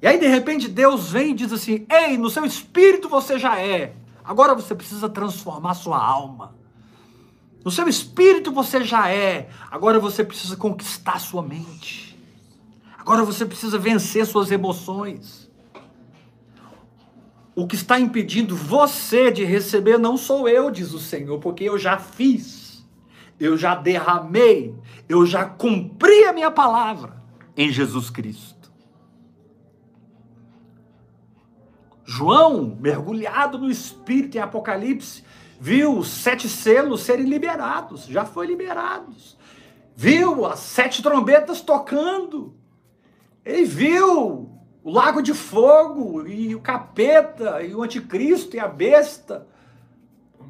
E aí, de repente, Deus vem e diz assim: Ei, no seu espírito você já é. Agora você precisa transformar sua alma. No seu espírito você já é. Agora você precisa conquistar sua mente. Agora você precisa vencer suas emoções. O que está impedindo você de receber não sou eu, diz o Senhor, porque eu já fiz. Eu já derramei. Eu já cumpri a minha palavra em Jesus Cristo. João, mergulhado no Espírito em Apocalipse, viu os sete selos serem liberados, já foi liberados. Viu as sete trombetas tocando. Ele viu o lago de fogo e o capeta e o anticristo e a besta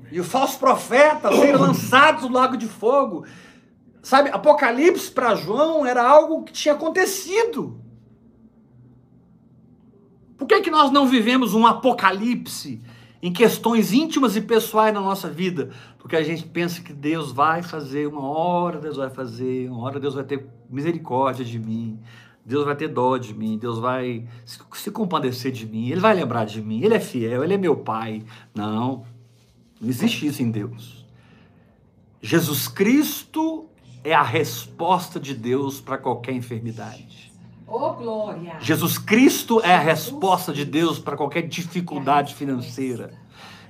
e o falso profeta serem [coughs] lançados no lago de fogo. Sabe, Apocalipse para João era algo que tinha acontecido. Por que, que nós não vivemos um apocalipse em questões íntimas e pessoais na nossa vida? Porque a gente pensa que Deus vai fazer, uma hora Deus vai fazer, uma hora Deus vai ter misericórdia de mim, Deus vai ter dó de mim, Deus vai se compadecer de mim, Ele vai lembrar de mim, Ele é fiel, Ele é meu Pai. Não, não existe isso em Deus. Jesus Cristo é a resposta de Deus para qualquer enfermidade.
Oh, glória.
Jesus Cristo é a resposta de Deus para qualquer dificuldade financeira.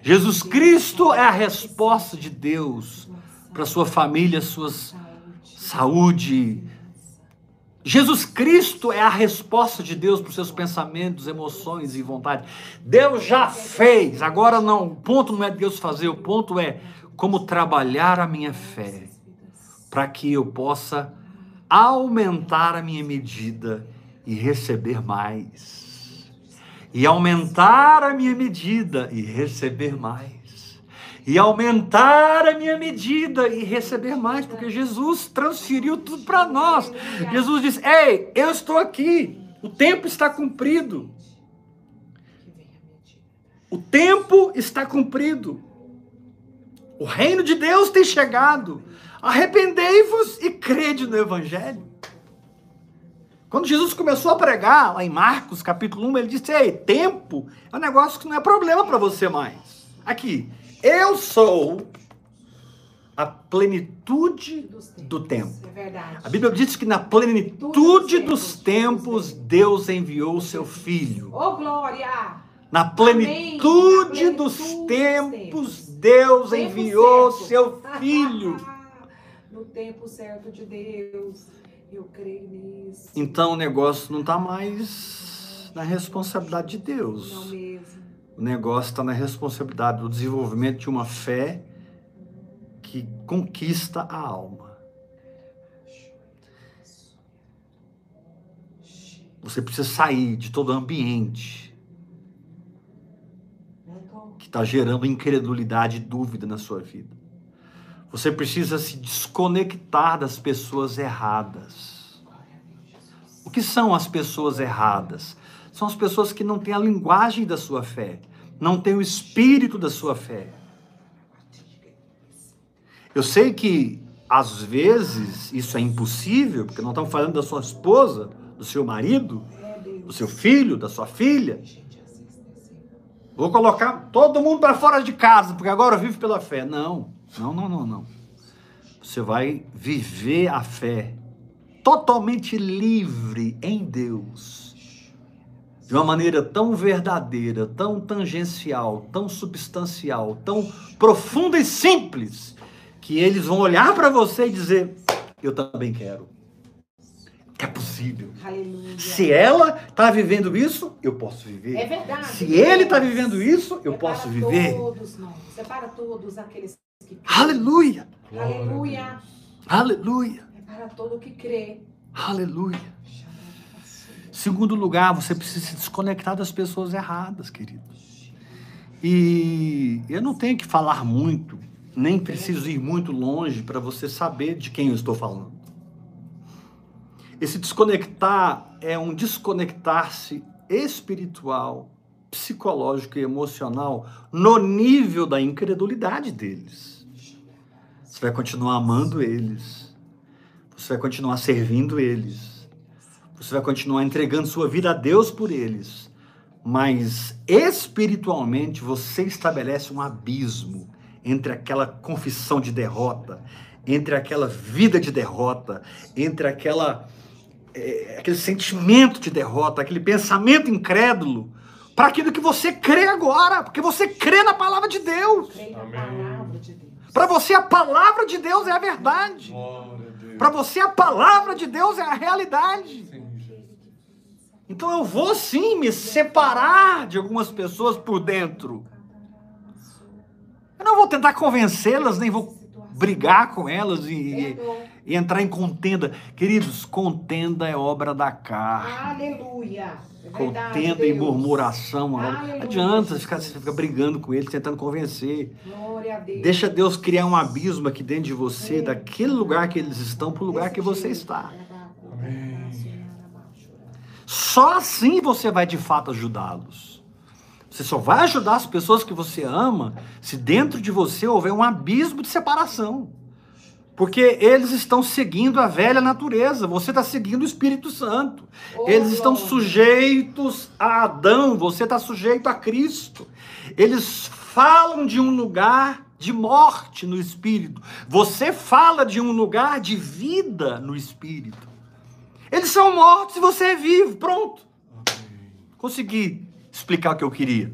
Jesus Cristo é a resposta de Deus para sua família, sua saúde. Jesus Cristo é a resposta de Deus para os seus pensamentos, emoções e vontades. Deus já fez. Agora não, o ponto não é Deus fazer, o ponto é como trabalhar a minha fé para que eu possa aumentar a minha medida e receber mais. E aumentar a minha medida e receber mais e aumentar a minha medida e receber mais, porque Jesus transferiu tudo para nós. Jesus disse: Ei, eu estou aqui, o tempo está cumprido. O tempo está cumprido. O reino de Deus tem chegado. Arrependei-vos e crede no Evangelho. Quando Jesus começou a pregar, lá em Marcos capítulo 1, ele disse: Ei, tempo é um negócio que não é problema para você mais. Aqui, eu sou a plenitude do tempo.
É
a Bíblia diz que na plenitude dos tempos Deus enviou o seu filho.
Oh, glória!
Na plenitude dos tempos Deus enviou o seu filho. [laughs]
No tempo certo de Deus. Eu creio nisso.
Então o negócio não está mais na responsabilidade de Deus.
Não mesmo.
O negócio está na responsabilidade do desenvolvimento de uma fé que conquista a alma. Você precisa sair de todo ambiente que está gerando incredulidade e dúvida na sua vida. Você precisa se desconectar das pessoas erradas. O que são as pessoas erradas? São as pessoas que não têm a linguagem da sua fé não tem o espírito da sua fé. Eu sei que às vezes isso é impossível, porque não estamos falando da sua esposa, do seu marido, do seu filho, da sua filha. Vou colocar todo mundo para fora de casa, porque agora vivo pela fé. Não, não, não, não, não. Você vai viver a fé totalmente livre em Deus de uma maneira tão verdadeira, tão tangencial, tão substancial, tão profunda e simples, que eles vão olhar para você e dizer: Eu também quero. É possível.
Aleluia.
Se ela está vivendo isso, eu posso viver.
É verdade.
Se ele está vivendo isso, eu
é
posso viver.
Todos nós. É para todos aqueles que.
Aleluia.
Aleluia.
Aleluia.
É para todo que crê.
Aleluia. Segundo lugar, você precisa se desconectar das pessoas erradas, queridos. E eu não tenho que falar muito, nem preciso ir muito longe para você saber de quem eu estou falando. Esse desconectar é um desconectar-se espiritual, psicológico e emocional no nível da incredulidade deles. Você vai continuar amando eles. Você vai continuar servindo eles você vai continuar entregando sua vida a Deus por eles. Mas espiritualmente você estabelece um abismo entre aquela confissão de derrota, entre aquela vida de derrota, entre aquela é, aquele sentimento de derrota, aquele pensamento incrédulo, para aquilo que você crê agora, porque você crê na palavra de Deus. Para você a palavra de Deus é a verdade. Para você a palavra de Deus é a realidade. Então eu vou sim me separar de algumas pessoas por dentro. Eu não vou tentar convencê-las, nem vou brigar com elas e, e, entrar em contenda. Queridos, contenda é obra da carne.
Aleluia.
É contenda e murmuração. Não adianta você ficar, você ficar brigando com eles, tentando convencer.
Deus.
Deixa Deus criar um abismo aqui dentro de você, daquele lugar que eles estão para o lugar que você está.
Amém.
Só assim você vai de fato ajudá-los. Você só vai ajudar as pessoas que você ama se dentro de você houver um abismo de separação. Porque eles estão seguindo a velha natureza, você está seguindo o Espírito Santo. Oh, eles estão sujeitos a Adão, você está sujeito a Cristo. Eles falam de um lugar de morte no Espírito, você fala de um lugar de vida no Espírito. Eles são mortos e você é vivo. Pronto. Consegui explicar o que eu queria.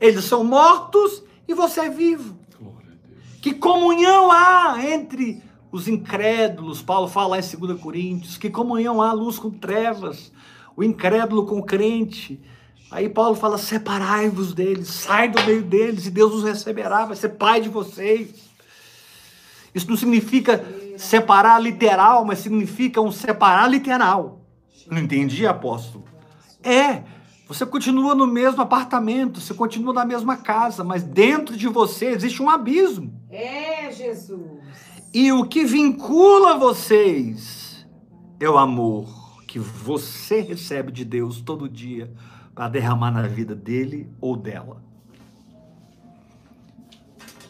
Eles são mortos e você é vivo. Que comunhão há entre os incrédulos, Paulo fala em 2 Coríntios, que comunhão há luz com trevas, o incrédulo com o crente. Aí Paulo fala: separai-vos deles, sai do meio deles e Deus os receberá, vai ser pai de vocês. Isso não significa separar literal, mas significa um separar literal. Não entendi, apóstolo? É, você continua no mesmo apartamento, você continua na mesma casa, mas dentro de você existe um abismo.
É, Jesus.
E o que vincula vocês é o amor que você recebe de Deus todo dia para derramar na vida dele ou dela.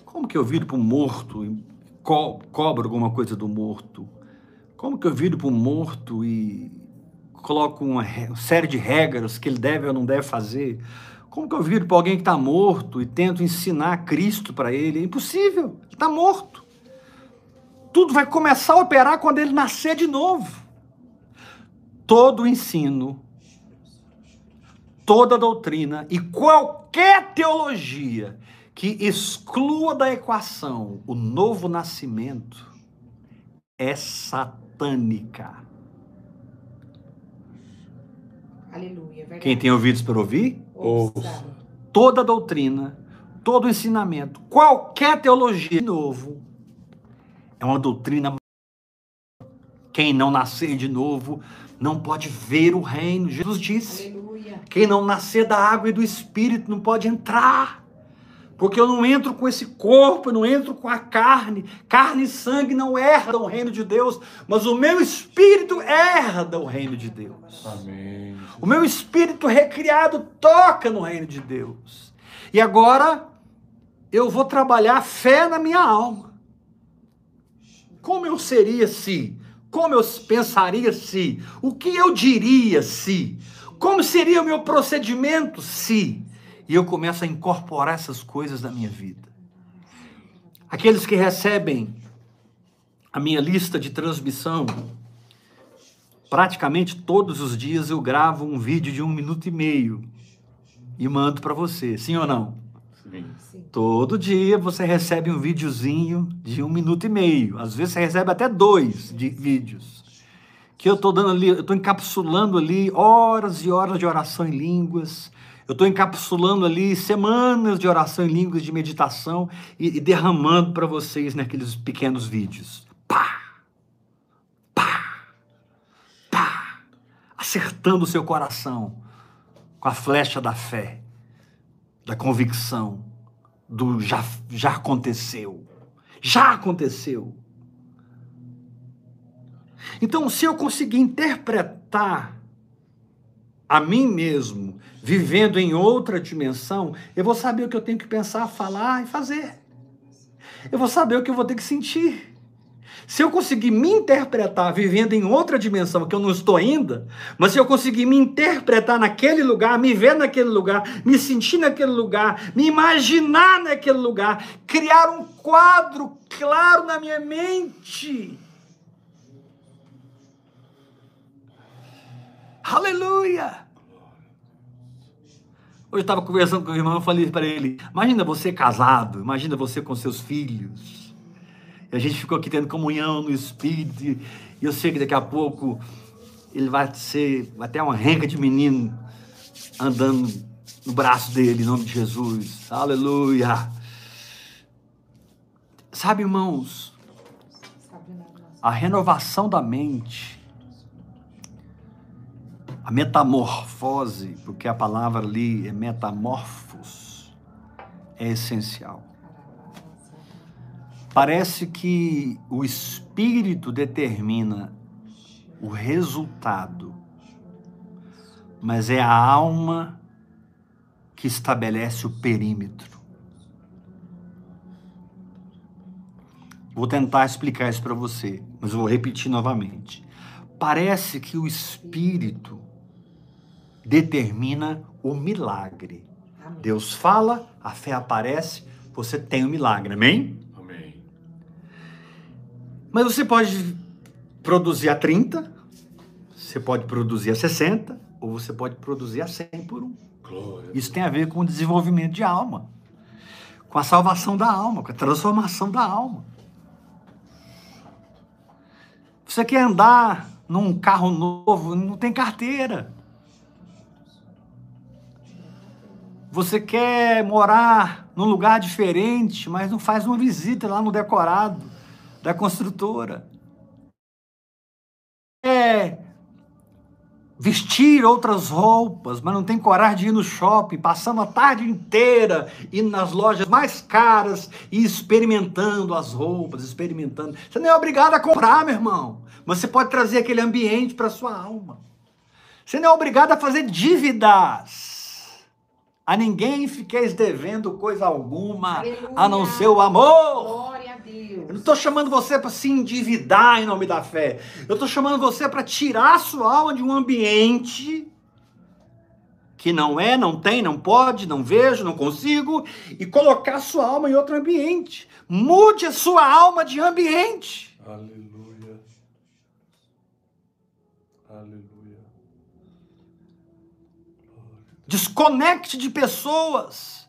Como que eu viro para um morto e co cobro alguma coisa do morto? Como que eu viro para um morto e coloco uma série de regras que ele deve ou não deve fazer. Como que eu viro para alguém que está morto e tento ensinar Cristo para ele? É impossível, ele está morto. Tudo vai começar a operar quando ele nascer de novo. Todo ensino, toda doutrina e qualquer teologia que exclua da equação o novo nascimento é satânica.
Aleluia. Verdade.
Quem tem ouvidos para ouvir?
Ouça.
Toda doutrina, todo ensinamento, qualquer teologia novo é uma doutrina. Quem não nascer de novo não pode ver o reino. Jesus disse:
Aleluia.
quem não nascer da água e do espírito não pode entrar. Porque eu não entro com esse corpo, eu não entro com a carne. Carne e sangue não herdam o reino de Deus, mas o meu espírito herda o reino de Deus.
Amém.
O meu espírito recriado toca no reino de Deus. E agora eu vou trabalhar fé na minha alma. Como eu seria se? Como eu pensaria se? O que eu diria se? Como seria o meu procedimento se? E eu começo a incorporar essas coisas na minha vida. Aqueles que recebem a minha lista de transmissão, praticamente todos os dias eu gravo um vídeo de um minuto e meio e mando para você, sim ou não?
Sim.
Todo dia você recebe um videozinho de um minuto e meio. Às vezes você recebe até dois de vídeos. Que eu estou dando ali, eu estou encapsulando ali horas e horas de oração em línguas. Eu estou encapsulando ali semanas de oração em línguas, de meditação e, e derramando para vocês naqueles pequenos vídeos. Pá! Pá! Pá! Acertando o seu coração com a flecha da fé, da convicção, do já, já aconteceu. Já aconteceu. Então, se eu conseguir interpretar a mim mesmo, vivendo em outra dimensão, eu vou saber o que eu tenho que pensar, falar e fazer. Eu vou saber o que eu vou ter que sentir. Se eu conseguir me interpretar vivendo em outra dimensão que eu não estou ainda, mas se eu conseguir me interpretar naquele lugar, me ver naquele lugar, me sentir naquele lugar, me imaginar naquele lugar, criar um quadro claro na minha mente. Aleluia! Hoje eu estava conversando com o irmão, eu falei para ele: imagina você casado, imagina você com seus filhos. E a gente ficou aqui tendo comunhão no Espírito, e eu sei que daqui a pouco ele vai ser até uma renca de menino andando no braço dele, em nome de Jesus. Aleluia! Sabe, irmãos,
nosso
a renovação da mente, a metamorfose, porque a palavra ali é metamorfos, é essencial. Parece que o espírito determina o resultado, mas é a alma que estabelece o perímetro. Vou tentar explicar isso para você, mas vou repetir novamente. Parece que o espírito determina o milagre.
Amém.
Deus fala, a fé aparece, você tem o milagre, amém?
Amém.
Mas você pode produzir a 30, você pode produzir a 60, ou você pode produzir a 100 por um.
Glória.
Isso tem a ver com o desenvolvimento de alma, com a salvação da alma, com a transformação da alma. Você quer andar num carro novo, não tem carteira. Você quer morar num lugar diferente, mas não faz uma visita lá no decorado da construtora. É vestir outras roupas, mas não tem coragem de ir no shopping, passando a tarde inteira indo nas lojas mais caras e experimentando as roupas, experimentando. Você não é obrigado a comprar, meu irmão, mas você pode trazer aquele ambiente para sua alma. Você não é obrigado a fazer dívidas. A ninguém fiqueis devendo coisa alguma, Aleluia. a não ser o amor.
Glória a Deus.
Eu não estou chamando você para se endividar em nome da fé. Eu estou chamando você para tirar a sua alma de um ambiente que não é, não tem, não pode, não vejo, não consigo, e colocar a sua alma em outro ambiente. Mude a sua alma de ambiente.
Aleluia. Aleluia.
Desconecte de pessoas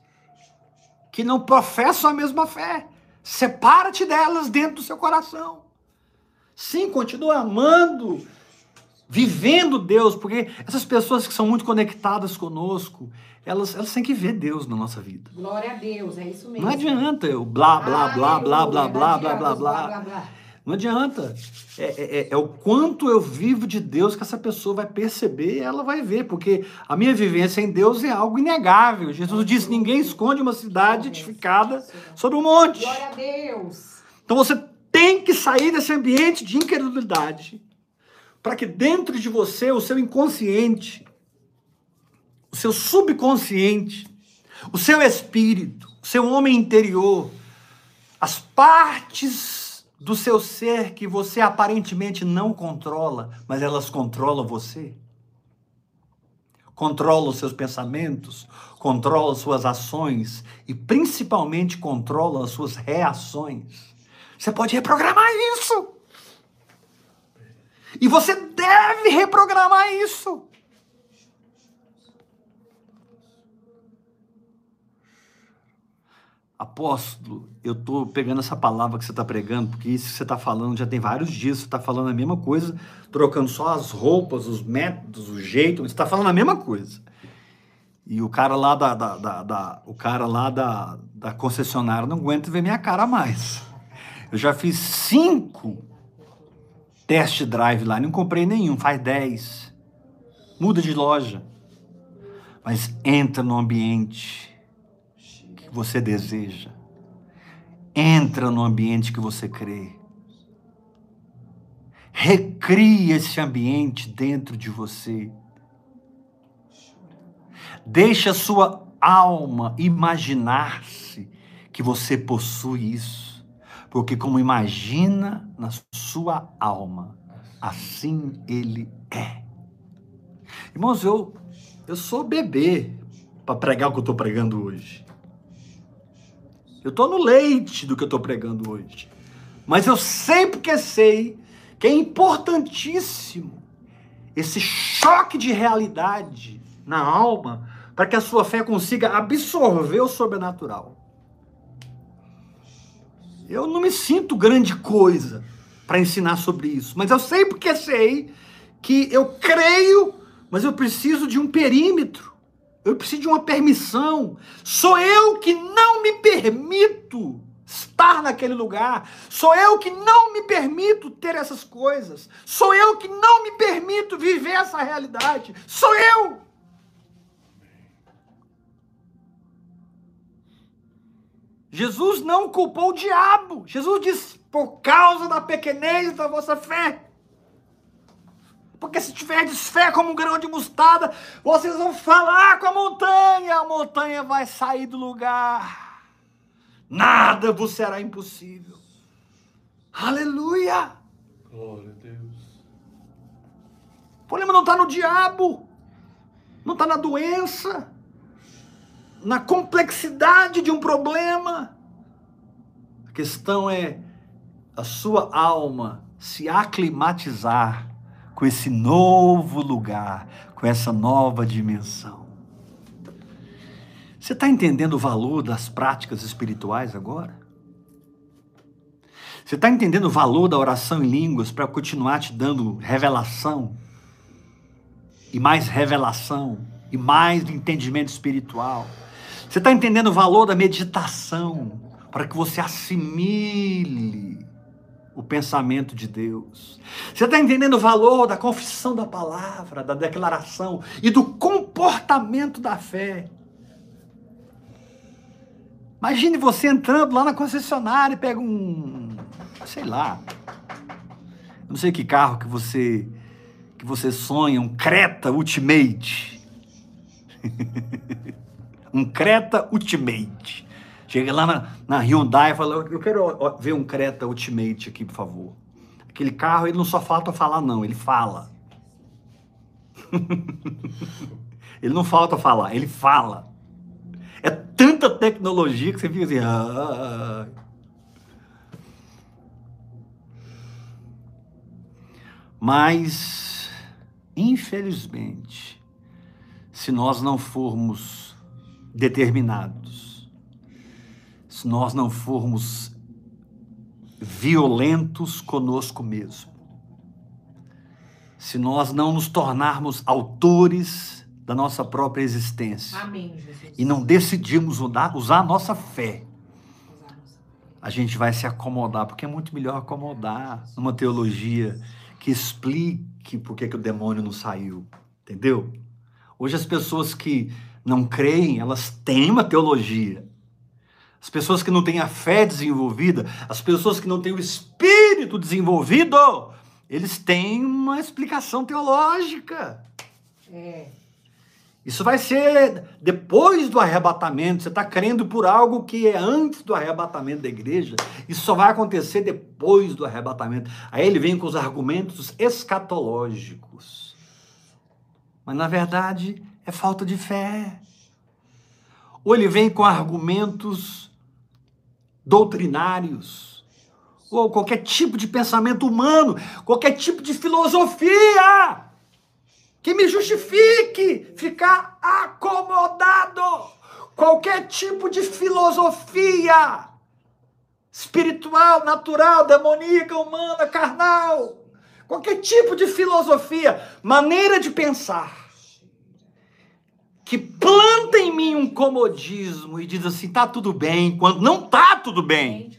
que não professam a mesma fé. Separa-te delas dentro do seu coração. Sim, continua amando, vivendo Deus, porque essas pessoas que são muito conectadas conosco, elas, elas têm que ver Deus na nossa vida.
Glória a Deus, é isso mesmo.
Não adianta eu blá, blá, blá, blá, blá, blá, blá, blá, blá. Não adianta. É, é, é, é, o quanto eu vivo de Deus que essa pessoa vai perceber e ela vai ver, porque a minha vivência em Deus é algo inegável. Jesus disse: ninguém esconde uma cidade edificada sobre um monte.
Glória a Deus.
Então você tem que sair desse ambiente de incredulidade para que dentro de você, o seu inconsciente, o seu subconsciente, o seu espírito, o seu homem interior, as partes do seu ser que você aparentemente não controla, mas elas controlam você? Controlam os seus pensamentos, controlam suas ações e principalmente controlam as suas reações. Você pode reprogramar isso. E você deve reprogramar isso. Apóstolo, eu estou pegando essa palavra que você está pregando, porque isso que você está falando já tem vários dias, você está falando a mesma coisa, trocando só as roupas, os métodos, o jeito, você está falando a mesma coisa. E o cara lá da, da, da, da, o cara lá da, da concessionária não aguenta ver minha cara mais. Eu já fiz cinco test drive lá, não comprei nenhum, faz dez. Muda de loja. Mas entra no ambiente que você deseja. Entra no ambiente que você crê. Recria esse ambiente dentro de você. Deixa a sua alma imaginar-se que você possui isso. Porque, como imagina na sua alma, assim ele é. Irmãos, eu, eu sou bebê para pregar o que eu estou pregando hoje. Eu estou no leite do que eu estou pregando hoje. Mas eu sempre que sei que é importantíssimo esse choque de realidade na alma para que a sua fé consiga absorver o sobrenatural. Eu não me sinto grande coisa para ensinar sobre isso, mas eu sei porque sei que eu creio, mas eu preciso de um perímetro eu preciso de uma permissão. Sou eu que não me permito estar naquele lugar. Sou eu que não me permito ter essas coisas. Sou eu que não me permito viver essa realidade. Sou eu. Jesus não culpou o diabo. Jesus disse: por causa da pequenez da vossa fé. Porque se tiverdes fé como um grão de mostarda, vocês vão falar com a montanha, a montanha vai sair do lugar. Nada vos será impossível. Aleluia!
Glória a Deus.
O problema não está no diabo, não está na doença, na complexidade de um problema. A questão é a sua alma se aclimatizar com esse novo lugar, com essa nova dimensão. Você está entendendo o valor das práticas espirituais agora? Você está entendendo o valor da oração em línguas para continuar te dando revelação? E mais revelação? E mais entendimento espiritual? Você está entendendo o valor da meditação para que você assimile o pensamento de Deus? Você está entendendo o valor da confissão da palavra, da declaração e do comportamento da fé? Imagine você entrando lá na concessionária e pega um, sei lá, não sei que carro que você que você sonha, um Creta Ultimate. [laughs] um Creta Ultimate. Chega lá na, na Hyundai e fala, eu quero ver um Creta Ultimate aqui, por favor. Aquele carro, ele não só falta falar não, ele fala. [laughs] ele não falta falar, ele fala. É tanta tecnologia que você fica assim. Ah, Mas, infelizmente, se nós não formos determinados, se nós não formos violentos conosco mesmo, se nós não nos tornarmos autores da nossa própria existência
Amém,
e não decidimos usar, usar a nossa fé, a gente vai se acomodar, porque é muito melhor acomodar numa teologia que explique por que, que o demônio não saiu, entendeu? Hoje as pessoas que não creem, elas têm uma teologia. As pessoas que não têm a fé desenvolvida, as pessoas que não têm o espírito desenvolvido, eles têm uma explicação teológica.
É.
Isso vai ser depois do arrebatamento. Você está crendo por algo que é antes do arrebatamento da igreja. Isso só vai acontecer depois do arrebatamento. Aí ele vem com os argumentos escatológicos. Mas na verdade é falta de fé. Ou ele vem com argumentos doutrinários. Ou qualquer tipo de pensamento humano, qualquer tipo de filosofia que me justifique ficar acomodado. Qualquer tipo de filosofia espiritual, natural, demoníaca, humana, carnal, qualquer tipo de filosofia, maneira de pensar que planta em mim um comodismo e diz assim, tá tudo bem, quando não tá tudo bem.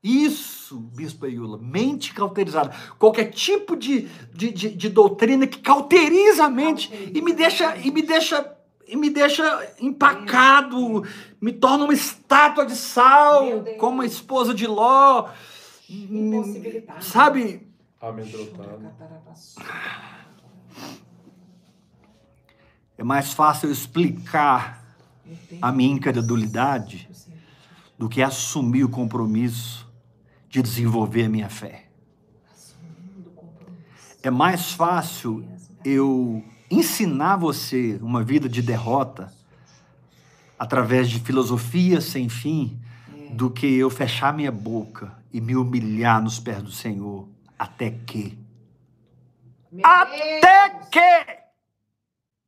Isso, Bispo Eula, mente cauterizada. Qualquer tipo de, de, de, de doutrina que cauteriza a mente e me deixa, e me deixa, e me deixa empacado, me torna uma estátua de sal, como a esposa de Ló.
Impossibilitado.
Sabe,
Amedrontado.
É mais fácil eu explicar a minha incredulidade do que assumir o compromisso de desenvolver a minha fé. É mais fácil eu ensinar você uma vida de derrota através de filosofia sem fim do que eu fechar minha boca e me humilhar nos pés do Senhor. Até que? Até que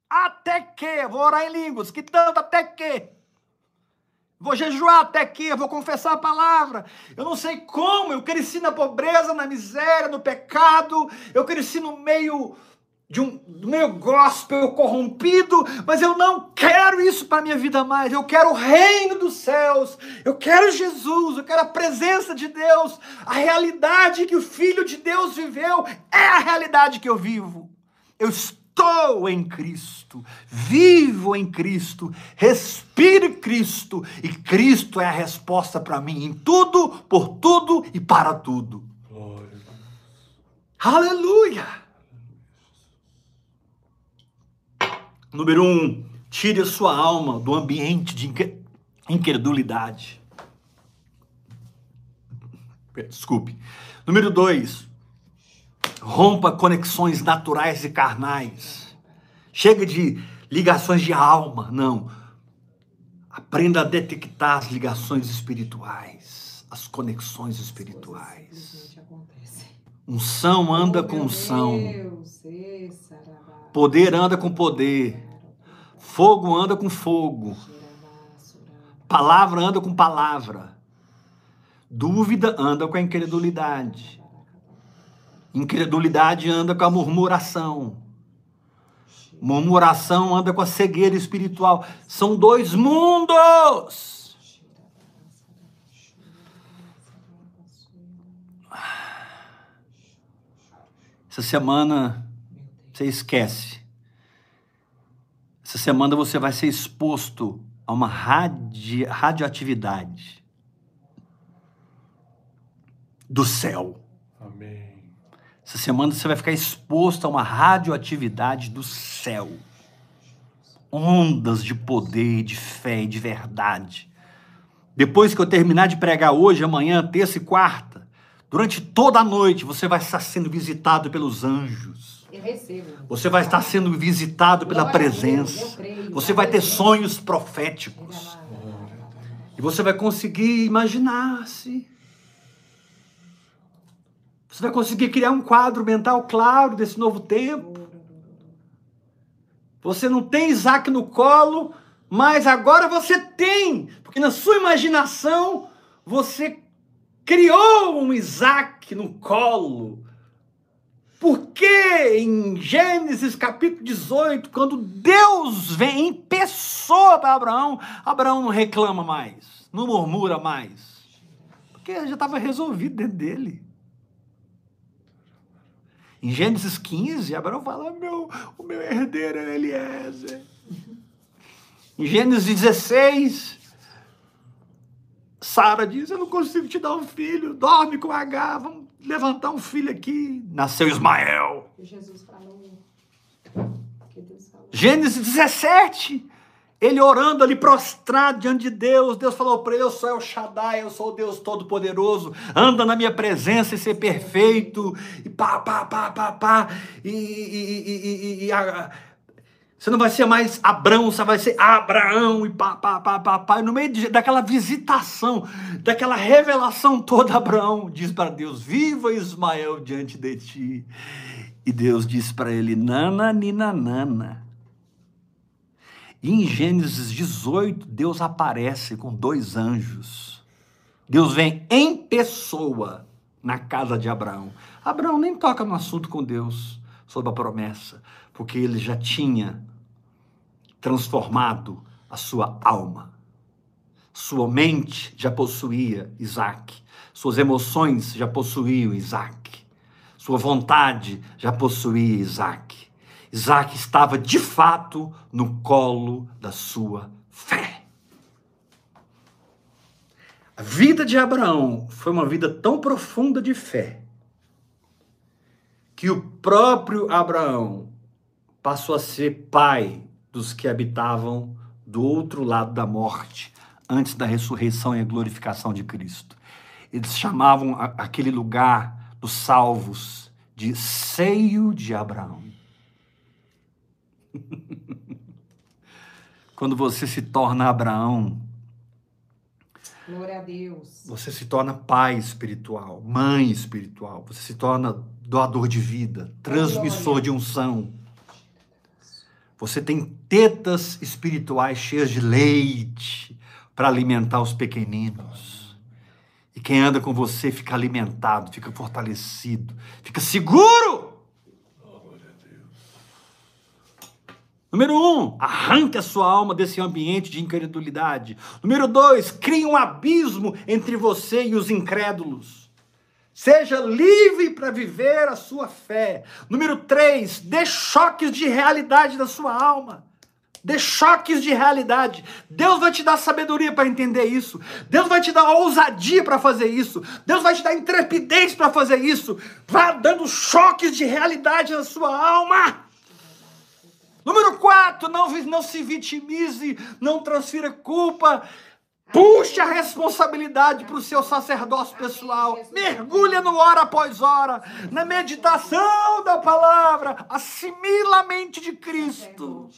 até que vou orar em línguas que tanto até que Vou jejuar até que, vou confessar a palavra. Eu não sei como, eu cresci na pobreza, na miséria, no pecado. Eu cresci no meio de um meio gospel corrompido, mas eu não quero isso para minha vida mais. Eu quero o reino dos céus. Eu quero Jesus, eu quero a presença de Deus. A realidade que o filho de Deus viveu é a realidade que eu vivo. Eu estou em Cristo, vivo em Cristo, respiro Cristo e Cristo é a resposta para mim em tudo, por tudo e para tudo.
Glória.
Aleluia! Número um, tire a sua alma do ambiente de incre- incredulidade. Desculpe. Número dois, rompa conexões naturais e carnais. Chega de ligações de alma, não. Aprenda a detectar as ligações espirituais, as conexões espirituais. Unção anda
Oh,
com
meu
unção. Poder anda com poder. Fogo anda com fogo. Palavra anda com palavra. Dúvida anda com a incredulidade. Incredulidade anda com a murmuração. Murmuração anda com a cegueira espiritual. São dois mundos. Essa semana você esquece. Essa semana você vai ser exposto a uma radi radioatividade do céu.
Amém.
Essa semana você vai ficar exposto a uma radioatividade do céu. Ondas de poder, de fé e de verdade. Depois que eu terminar de pregar hoje, amanhã, terça e quarta, durante toda a noite você vai estar sendo visitado pelos anjos. Você vai estar sendo visitado pela presença. Você vai ter sonhos proféticos. E você vai conseguir imaginar-se. Você vai conseguir criar um quadro mental claro desse novo tempo. Você não tem Isaac no colo, mas agora você tem, porque na sua imaginação você criou um Isaac no colo. Porque em Gênesis capítulo 18, quando Deus vem em pessoa para Abraão, Abraão não reclama mais, não murmura mais, porque já estava resolvido dentro dele. Em Gênesis 15, Abraão fala: meu, o meu herdeiro é Eliezer. Em Gênesis 16, Sara diz: Eu não consigo te dar um filho, dorme com H, vamos levantar um filho aqui. Nasceu Ismael.
Jesus falou.
Gênesis 17, ele orando ali prostrado diante de Deus, Deus falou para ele: Eu sou El Shaddai, eu sou o Deus Todo-Poderoso, anda na minha presença e ser perfeito, e pá, pá, pá, pá, pá, e, e- e- e- a- você não vai ser mais Abrão, você vai ser Abraão, e pá, pá, pá, pá, pá, e no meio de- daquela visitação, daquela revelação toda, Abraão diz para Deus: Viva Ismael diante de ti. E Deus diz para ele: Nana, nina, nana. E em Gênesis 18, Deus aparece com dois anjos. Deus vem em pessoa na casa de Abraão. Abraão nem toca no assunto com Deus sobre a promessa, porque ele já tinha transformado a sua alma. Sua mente já possuía Isaac. Suas emoções já possuíam Isaac. Sua vontade já possuía Isaac. Isaac estava de fato no colo da sua fé. A vida de Abraão foi uma vida tão profunda de fé que o próprio Abraão passou a ser pai dos que habitavam do outro lado da morte, antes da ressurreição e glorificação de Cristo. Eles chamavam aquele lugar dos salvos de seio de Abraão. [laughs] Quando você se torna Abraão,
Glória a Deus.
você se torna pai espiritual, mãe espiritual, você se torna doador de vida, transmissor de unção. Você tem tetas espirituais cheias de leite para alimentar os pequeninos. E quem anda com você fica alimentado, fica fortalecido, fica seguro. Número um, arranque a sua alma desse ambiente de incredulidade. Número dois, crie um abismo entre você e os incrédulos. Seja livre para viver a sua fé. Número três, dê choques de realidade da sua alma. Dê choques de realidade. Deus vai te dar sabedoria para entender isso. Deus vai te dar ousadia para fazer isso. Deus vai te dar intrepidez para fazer isso. Vá dando choques de realidade na sua alma. Número 4, não, não se vitimize, não transfira culpa. Puxe a responsabilidade para o seu sacerdócio pessoal. Mergulha no hora após hora, na meditação da palavra. Assimila a mente de Cristo.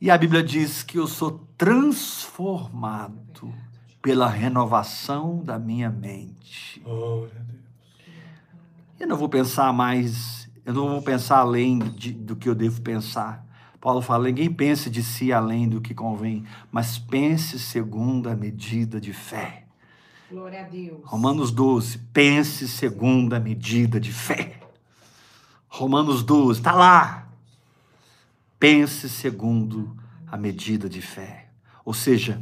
E a Bíblia diz que eu sou transformado pela renovação da minha mente. Eu não vou pensar mais, eu não vou pensar além de- do que eu devo pensar. Paulo fala: ninguém pense de si além do que convém, mas pense segundo a medida de fé.
Glória a Deus.
Romanos 12, pense segundo a medida de fé. Romanos 12, está lá. Pense segundo a medida de fé. Ou seja,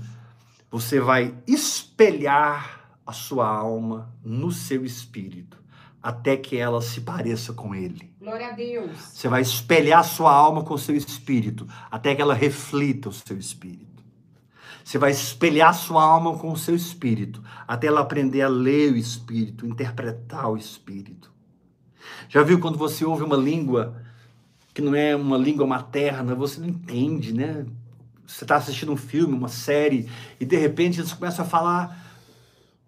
você vai espelhar a sua alma no seu espírito, até que ela se pareça com ele.
Glória a Deus.
Você vai espelhar sua alma com o seu espírito, até que ela reflita o seu espírito. Você vai espelhar sua alma com o seu espírito, até ela aprender a ler o espírito, interpretar o espírito. Já viu quando você ouve uma língua que não é uma língua materna, você não entende, né? Você está assistindo um filme, uma série, e de repente eles começam a falar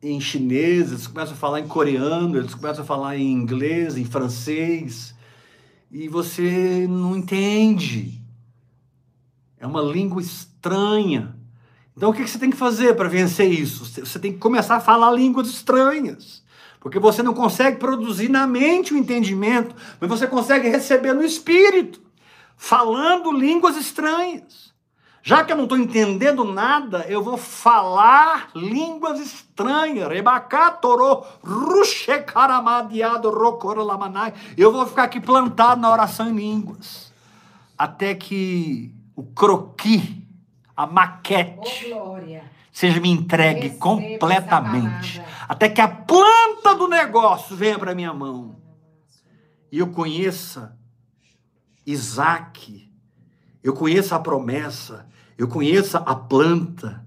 em chinês, eles começam a falar em coreano, eles começam a falar em inglês, em francês, e você não entende. É uma língua estranha. Então o que você tem que fazer para vencer isso? Você tem que começar a falar línguas estranhas. Porque você não consegue produzir na mente o entendimento, mas você consegue receber no espírito, falando línguas estranhas. Já que eu não estou entendendo nada, eu vou falar línguas estranhas. Rebacatoro, rushekaramadiado, rocorolamanai. Eu vou ficar aqui plantado na oração em línguas. Até que o croqui a maquete
Oh,
seja me entregue
Receba
completamente, até que a planta do negócio venha para minha mão e eu conheça Isaac, eu conheça a promessa, eu conheça a planta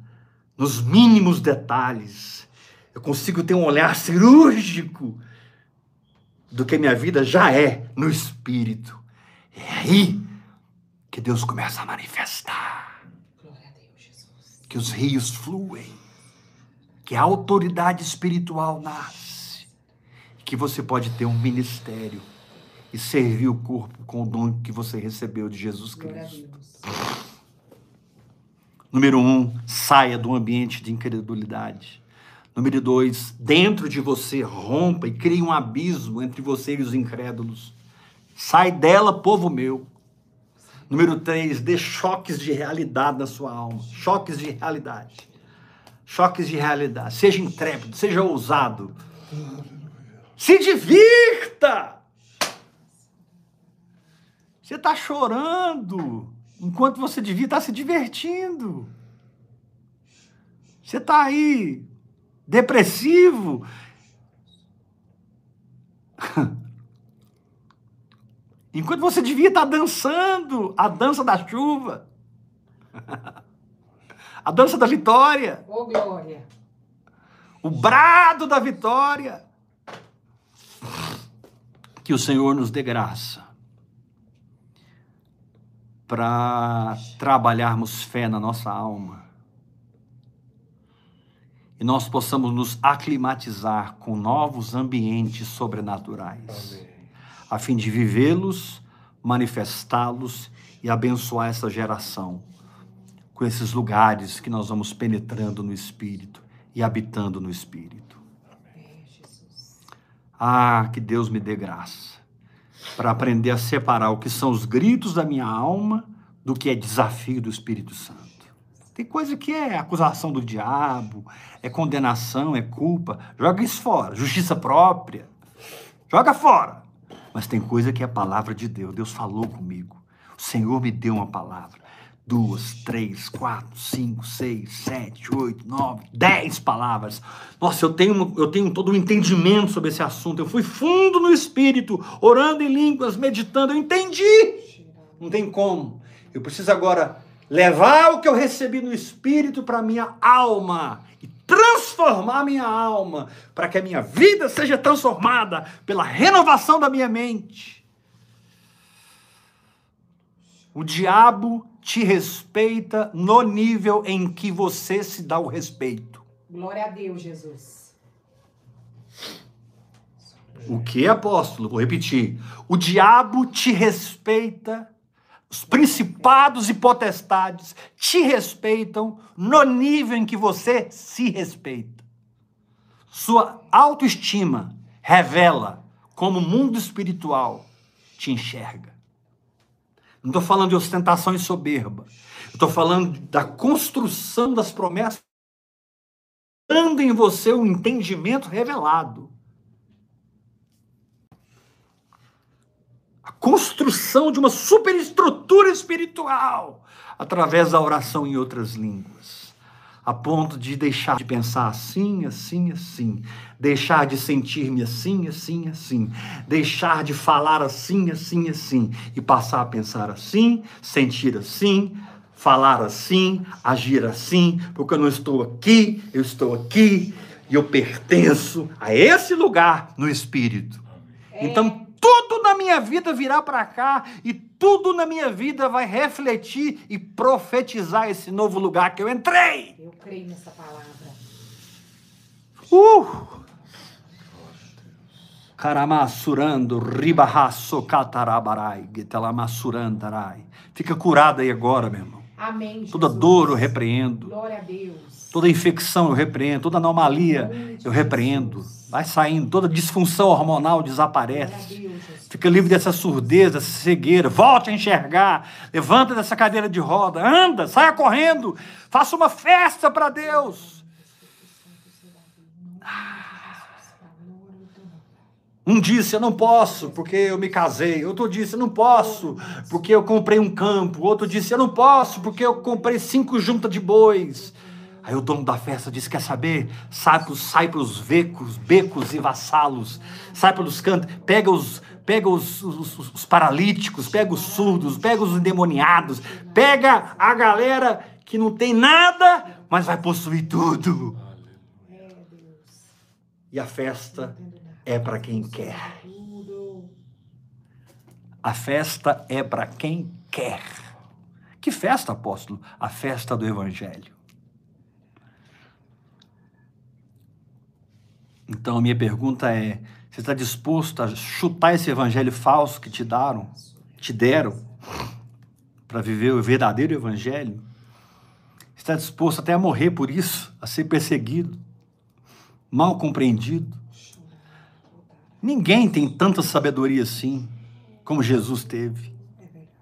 nos mínimos detalhes, eu consigo ter um olhar cirúrgico do que minha vida já é no espírito. É aí que Deus começa a manifestar
Glória a Deus, Jesus.
que os rios fluem, que a autoridade espiritual nasce, que você pode ter um ministério e servir o corpo com o dom que você recebeu de Jesus Cristo. Número um, saia do ambiente de incredulidade. Número dois, dentro de você rompa e crie um abismo entre você e os incrédulos. Sai dela, povo meu. Número três, dê choques de realidade na sua alma. Choques de realidade. Choques de realidade. Seja intrépido, seja ousado. Se divirta! Você está chorando enquanto você devia estar se divertindo. Você está aí depressivo. [laughs] Enquanto você devia estar dançando a dança da chuva, [laughs] a dança da vitória,
Oh, glória.
o brado da vitória. Que o Senhor nos dê graça para trabalharmos fé na nossa alma e nós possamos nos aclimatizar com novos ambientes sobrenaturais
Amém.
a fim de vivê-los, manifestá-los e abençoar essa geração com esses lugares que nós vamos penetrando no Espírito e habitando no Espírito.
Amém.
Ah, que Deus me dê graça para aprender a separar o que são os gritos da minha alma do que é desafio do Espírito Santo. Tem coisa que é acusação do diabo, é condenação, é culpa. Joga isso fora. Justiça própria. Joga fora. Mas tem coisa que é a palavra de Deus. Deus falou comigo. O Senhor me deu uma palavra. Duas, três, quatro, cinco, seis, sete, oito, nove, dez palavras. Nossa, eu tenho, eu tenho todo um entendimento sobre esse assunto. Eu fui fundo no espírito, orando em línguas, meditando. Eu entendi. Não tem como. Eu preciso agora levar o que eu recebi no espírito para minha alma e transformar minha alma para que a minha vida seja transformada pela renovação da minha mente. O diabo te respeita no nível em que você se dá o respeito.
Glória a Deus, Jesus.
O que, apóstolo? Vou repetir. O diabo te respeita, os principados e potestades te respeitam no nível em que você se respeita. Sua autoestima revela como o mundo espiritual te enxerga. Não estou falando de ostentação e soberba. Estou falando da construção das promessas gerando em você um entendimento revelado. A construção de uma superestrutura espiritual através da oração em outras línguas, a ponto de deixar de pensar assim, assim, assim, deixar de sentir-me assim, assim, assim, deixar de falar assim, assim, assim, e passar a pensar assim, sentir assim, falar assim, agir assim, porque eu não estou aqui, eu estou aqui e eu pertenço a esse lugar no espírito. Então, tudo na minha vida virá para cá e tudo na minha vida vai refletir e profetizar esse novo lugar que eu entrei.
Eu creio nessa palavra.
Uh! Karamassurando, ribarraço, catarabarai, getelamassurandarai. Fica curado aí agora, meu irmão.
Amém. Jesus.
Toda dor eu repreendo.
Glória a Deus.
Toda infecção eu repreendo, toda anomalia eu repreendo. Vai saindo, toda disfunção hormonal desaparece. Fica livre dessa surdez, dessa cegueira. Volte a enxergar. Levanta dessa cadeira de roda. Anda, saia correndo. Faça uma festa para Deus. Um disse, eu não posso porque eu me casei. Outro disse, eu não posso porque eu comprei um campo. Outro disse, eu não posso porque eu comprei cinco juntas de bois. Aí o dono da festa disse, quer saber? Sai para sai os becos, becos e vassalos. Sai pelos cantos, pega os, pega os, os, os- os paralíticos, pega os surdos, pega os endemoniados, pega a galera que não tem nada, mas vai possuir tudo. E a festa é para quem quer. A festa é para quem quer. Que festa, apóstolo? A festa do Evangelho. Então, a minha pergunta é: você está disposto a chutar esse evangelho falso que te deram, te deram, para viver o verdadeiro evangelho? Está disposto até a morrer por isso, a ser perseguido, mal compreendido? Ninguém tem tanta sabedoria assim como Jesus teve.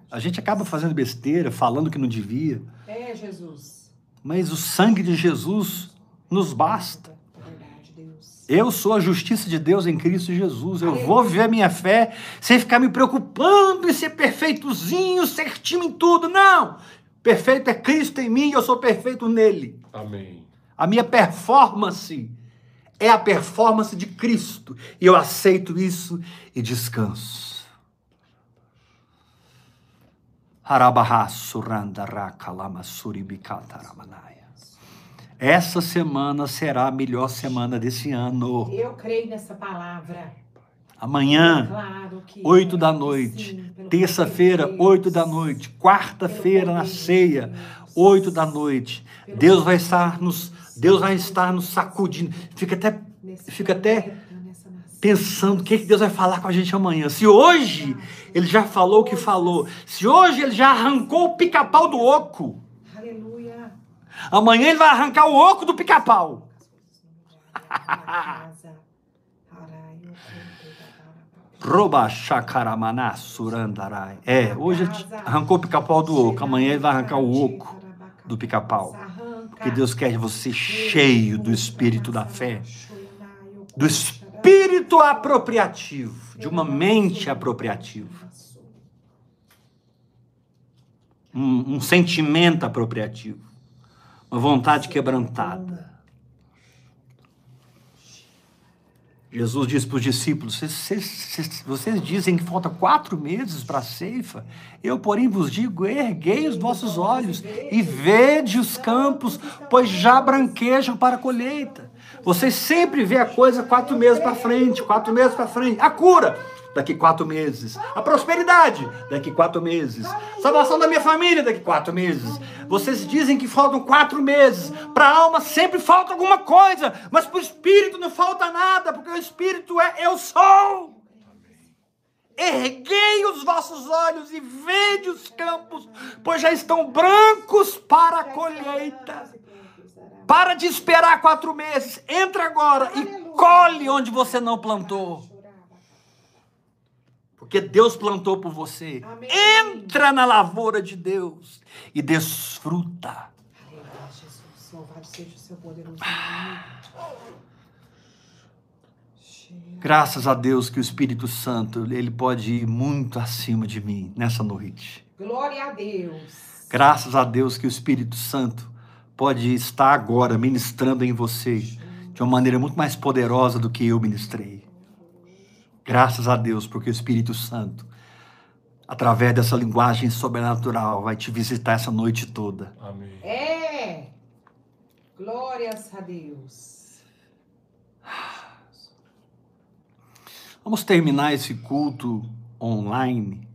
A gente acaba fazendo besteira, falando que não devia,
É, Jesus.
mas o sangue de Jesus nos basta. Eu sou a justiça de Deus em Cristo Jesus. Eu vou viver a minha fé sem ficar me preocupando em ser perfeitozinho, certinho em tudo. Não! Perfeito é Cristo em mim e eu sou perfeito nele.
Amém.
A minha performance é a performance de Cristo. E eu aceito isso e descanso. Harabarrasurandarakalamasuribikataramanaya. Essa semana será a melhor semana desse ano.
Eu creio nessa palavra.
Amanhã,
Claro que.
oito
é.
da noite. Terça-feira,
poder de
oito
Deus.
da noite. Quarta-feira, na ceia,
Deus.
oito da noite. Deus vai estar nos, Deus vai estar nos sacudindo. Fica até fica até pensando o que, que Deus vai falar com a gente amanhã. Se hoje ele já falou o que falou, se hoje ele já arrancou o pica-pau do oco. Amanhã ele vai arrancar o oco do pica-pau. Roba chacaramaná surandarai. É, hoje ele arrancou o pica-pau do oco, amanhã ele vai arrancar o oco do pica-pau. Porque Deus quer você cheio do espírito da fé, do espírito apropriativo, de uma mente apropriativa, um, um sentimento apropriativo, uma vontade quebrantada. Jesus disse para os discípulos: vocês, vocês- dizem que falta quatro meses para a ceifa. Eu, porém, vos digo: erguei os vossos olhos e vede os campos, pois já branquejam para a colheita. Vocês sempre vê a coisa quatro meses para frente, quatro meses para frente. A cura, daqui quatro meses. A prosperidade, daqui quatro meses. Salvação da minha família, daqui quatro meses. Vocês dizem que faltam quatro meses. Para a alma sempre falta alguma coisa, mas para o espírito não falta nada, porque o espírito é eu sou. Erguei os vossos olhos e vede os campos, pois já estão brancos para a colheita. Para de esperar quatro meses. Entra agora e colhe onde você não plantou. Porque Deus plantou por você.
Amém.
Entra na lavoura de Deus e desfruta.
Aleluia, Jesus. Louvado seja o seu poderoso nome.
Graças a Deus que o Espírito Santo, ele pode ir muito acima de mim nessa noite.
Glória a Deus.
Graças a Deus que o Espírito Santo pode estar agora ministrando em você de uma maneira muito mais poderosa do que eu ministrei. Graças a Deus, porque o Espírito Santo, através dessa linguagem sobrenatural, vai te visitar essa noite toda.
Amém.
É. Glórias a Deus.
Vamos terminar esse culto online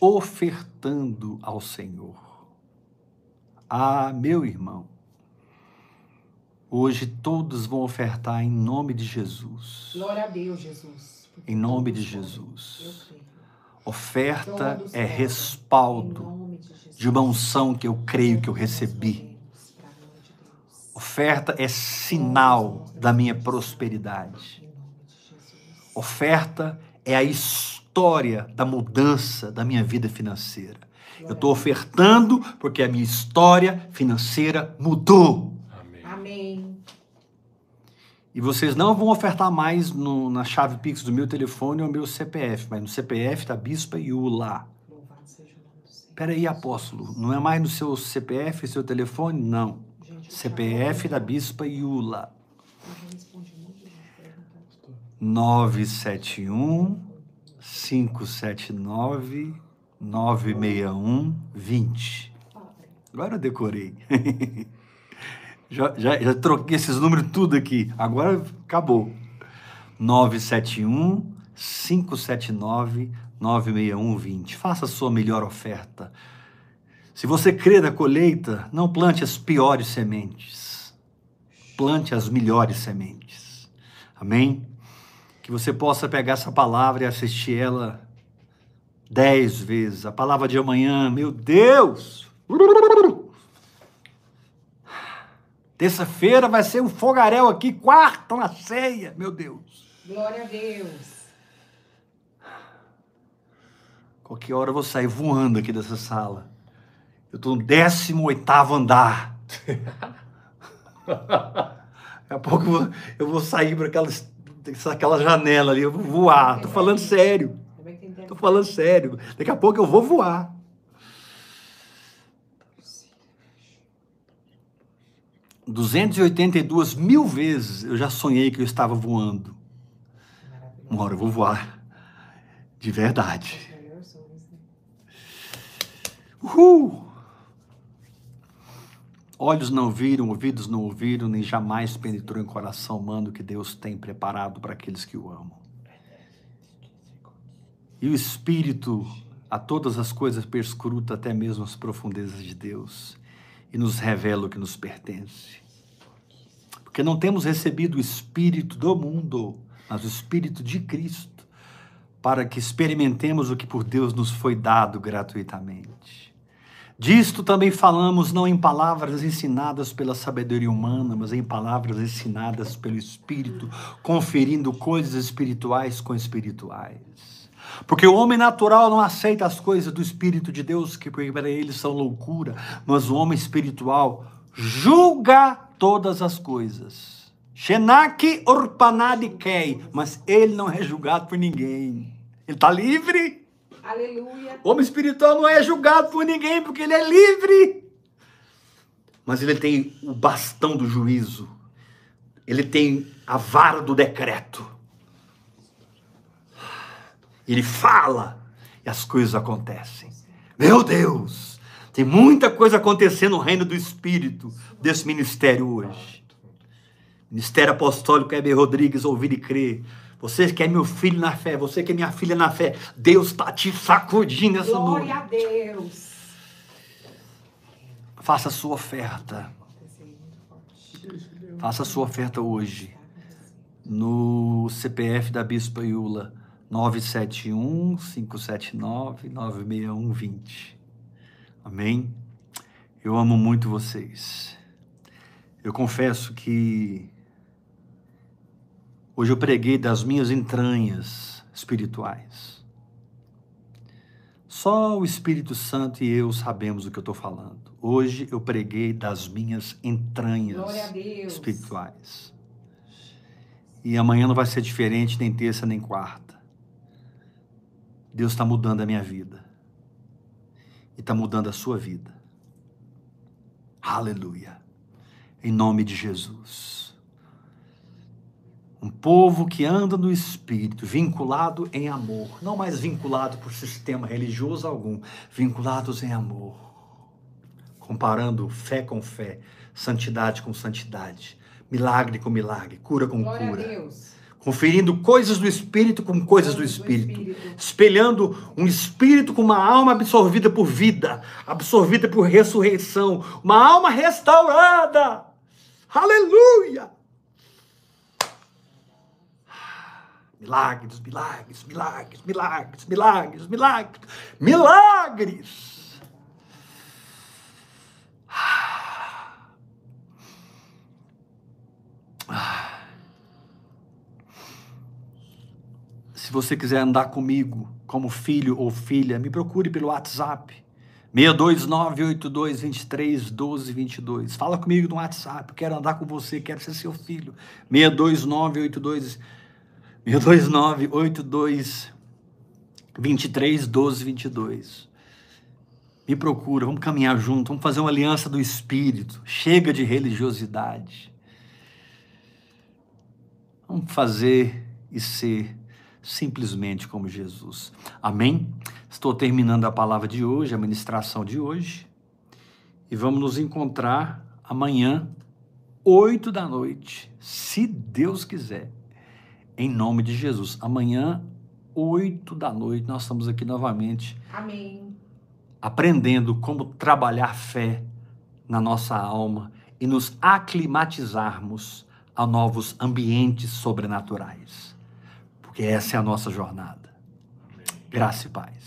ofertando ao Senhor. Ah, meu irmão, hoje todos vão ofertar em nome de Jesus.
Glória a Deus, Jesus.
Em nome de Jesus. Oferta
Todos
é respaldo
de
uma unção que eu creio que eu recebi. Oferta é sinal da minha prosperidade. Oferta é a história da mudança da minha vida financeira. Eu estou ofertando porque a minha história financeira mudou. E vocês não vão ofertar mais no- na chave Pix do meu telefone ou meu CPF, mas no CPF da Bispa Iula. Peraí, apóstolo, não é mais no seu CPF e seu telefone? Não. CPF da Bispa Iula.
eu já respondi um monte de pergunta.
971 579 961 20. Agora eu decorei. [laughs] já, já, já troquei esses números tudo aqui. Agora acabou. 971 579 961 20. Faça a sua melhor oferta. Se você crê na colheita, não plante as piores sementes. Plante as melhores sementes. Amém? Que você possa pegar essa palavra e assistir ela dez vezes. A palavra de amanhã, meu Deus! Terça-feira vai ser um fogaréu aqui, quarta na ceia, meu Deus.
Glória a Deus.
Qualquer hora eu vou sair voando aqui dessa sala. Eu estou no 18 andar. [laughs] Daqui a pouco eu vou, eu vou sair para aquela, aquela janela ali, eu vou voar. Estou falando sério.
Também tem tempo.
Estou falando sério. Daqui a pouco eu vou voar. Duzentos e oitenta e duas mil vezes eu já sonhei que eu estava voando. Uma hora eu vou voar. De verdade.
Né?
Uhul! Olhos não viram, ouvidos não ouviram, nem jamais penetrou em coração humano que Deus tem preparado para aqueles que o amam. E o Espírito a todas as coisas perscruta até mesmo as profundezas de Deus e nos revela o que nos pertence. Porque não temos recebido o Espírito do mundo, mas o Espírito de Cristo, para que experimentemos o que por Deus nos foi dado gratuitamente. Disto também falamos não em palavras ensinadas pela sabedoria humana, mas em palavras ensinadas pelo Espírito, conferindo coisas espirituais com espirituais. Porque o homem natural não aceita as coisas do Espírito de Deus, que para ele são loucura, mas o homem espiritual julga todas as coisas. Shenak orpanad kei, mas ele não é julgado por ninguém. Ele está livre.
Aleluia.
O homem espiritual não é julgado por ninguém porque ele é livre. Mas ele tem o bastão do juízo. Ele tem a vara do decreto. Ele fala e as coisas acontecem. Meu Deus, tem muita coisa acontecendo no reino do Espírito desse ministério hoje. Ministério Apostólico Heber Rodrigues, ouvir e crer. Você que é meu filho na fé, você que é minha filha na fé, Deus está te sacudindo essa noite.
Glória a Deus.
Faça a sua oferta. Faça a sua oferta hoje. No CPF da Bispa Iula, 971-579-96120. Amém? Eu amo muito vocês. Eu confesso que hoje eu preguei das minhas entranhas espirituais. Só o Espírito Santo e eu sabemos o que eu estou falando. Hoje eu preguei das minhas entranhas espirituais. E amanhã não vai ser diferente, nem terça, nem quarta. Deus está mudando a minha vida. E está mudando a sua vida. Aleluia. Em nome de Jesus. Um povo que anda no espírito, vinculado em amor, não mais vinculado por sistema religioso algum, vinculados em amor. Comparando fé com fé, santidade com santidade, milagre com milagre, cura com
Glória a
cura.
Deus.
Conferindo coisas do espírito com coisas do espírito.
Espírito.
Espelhando um espírito com uma alma absorvida por vida, absorvida por ressurreição, uma alma restaurada. Aleluia! Milagres, milagres, milagres, milagres, milagres, milagres, milagres. Se você quiser andar comigo como filho ou filha, me procure pelo WhatsApp. 62982231222. Fala comigo no WhatsApp. Quero andar com você, quero ser seu filho. 62982 62982 231222. Me procura, vamos caminhar junto, vamos fazer uma aliança do espírito. Chega de religiosidade. Vamos fazer e ser simplesmente como Jesus. Amém? Estou terminando a palavra de hoje, a ministração de hoje. E vamos nos encontrar amanhã, oito da noite, se Deus quiser. Em nome de Jesus. Amanhã, oito da noite, nós estamos aqui novamente
Amém.
aprendendo como trabalhar fé na nossa alma e nos aclimatizarmos a novos ambientes sobrenaturais. Porque essa é a nossa jornada. Graça e paz.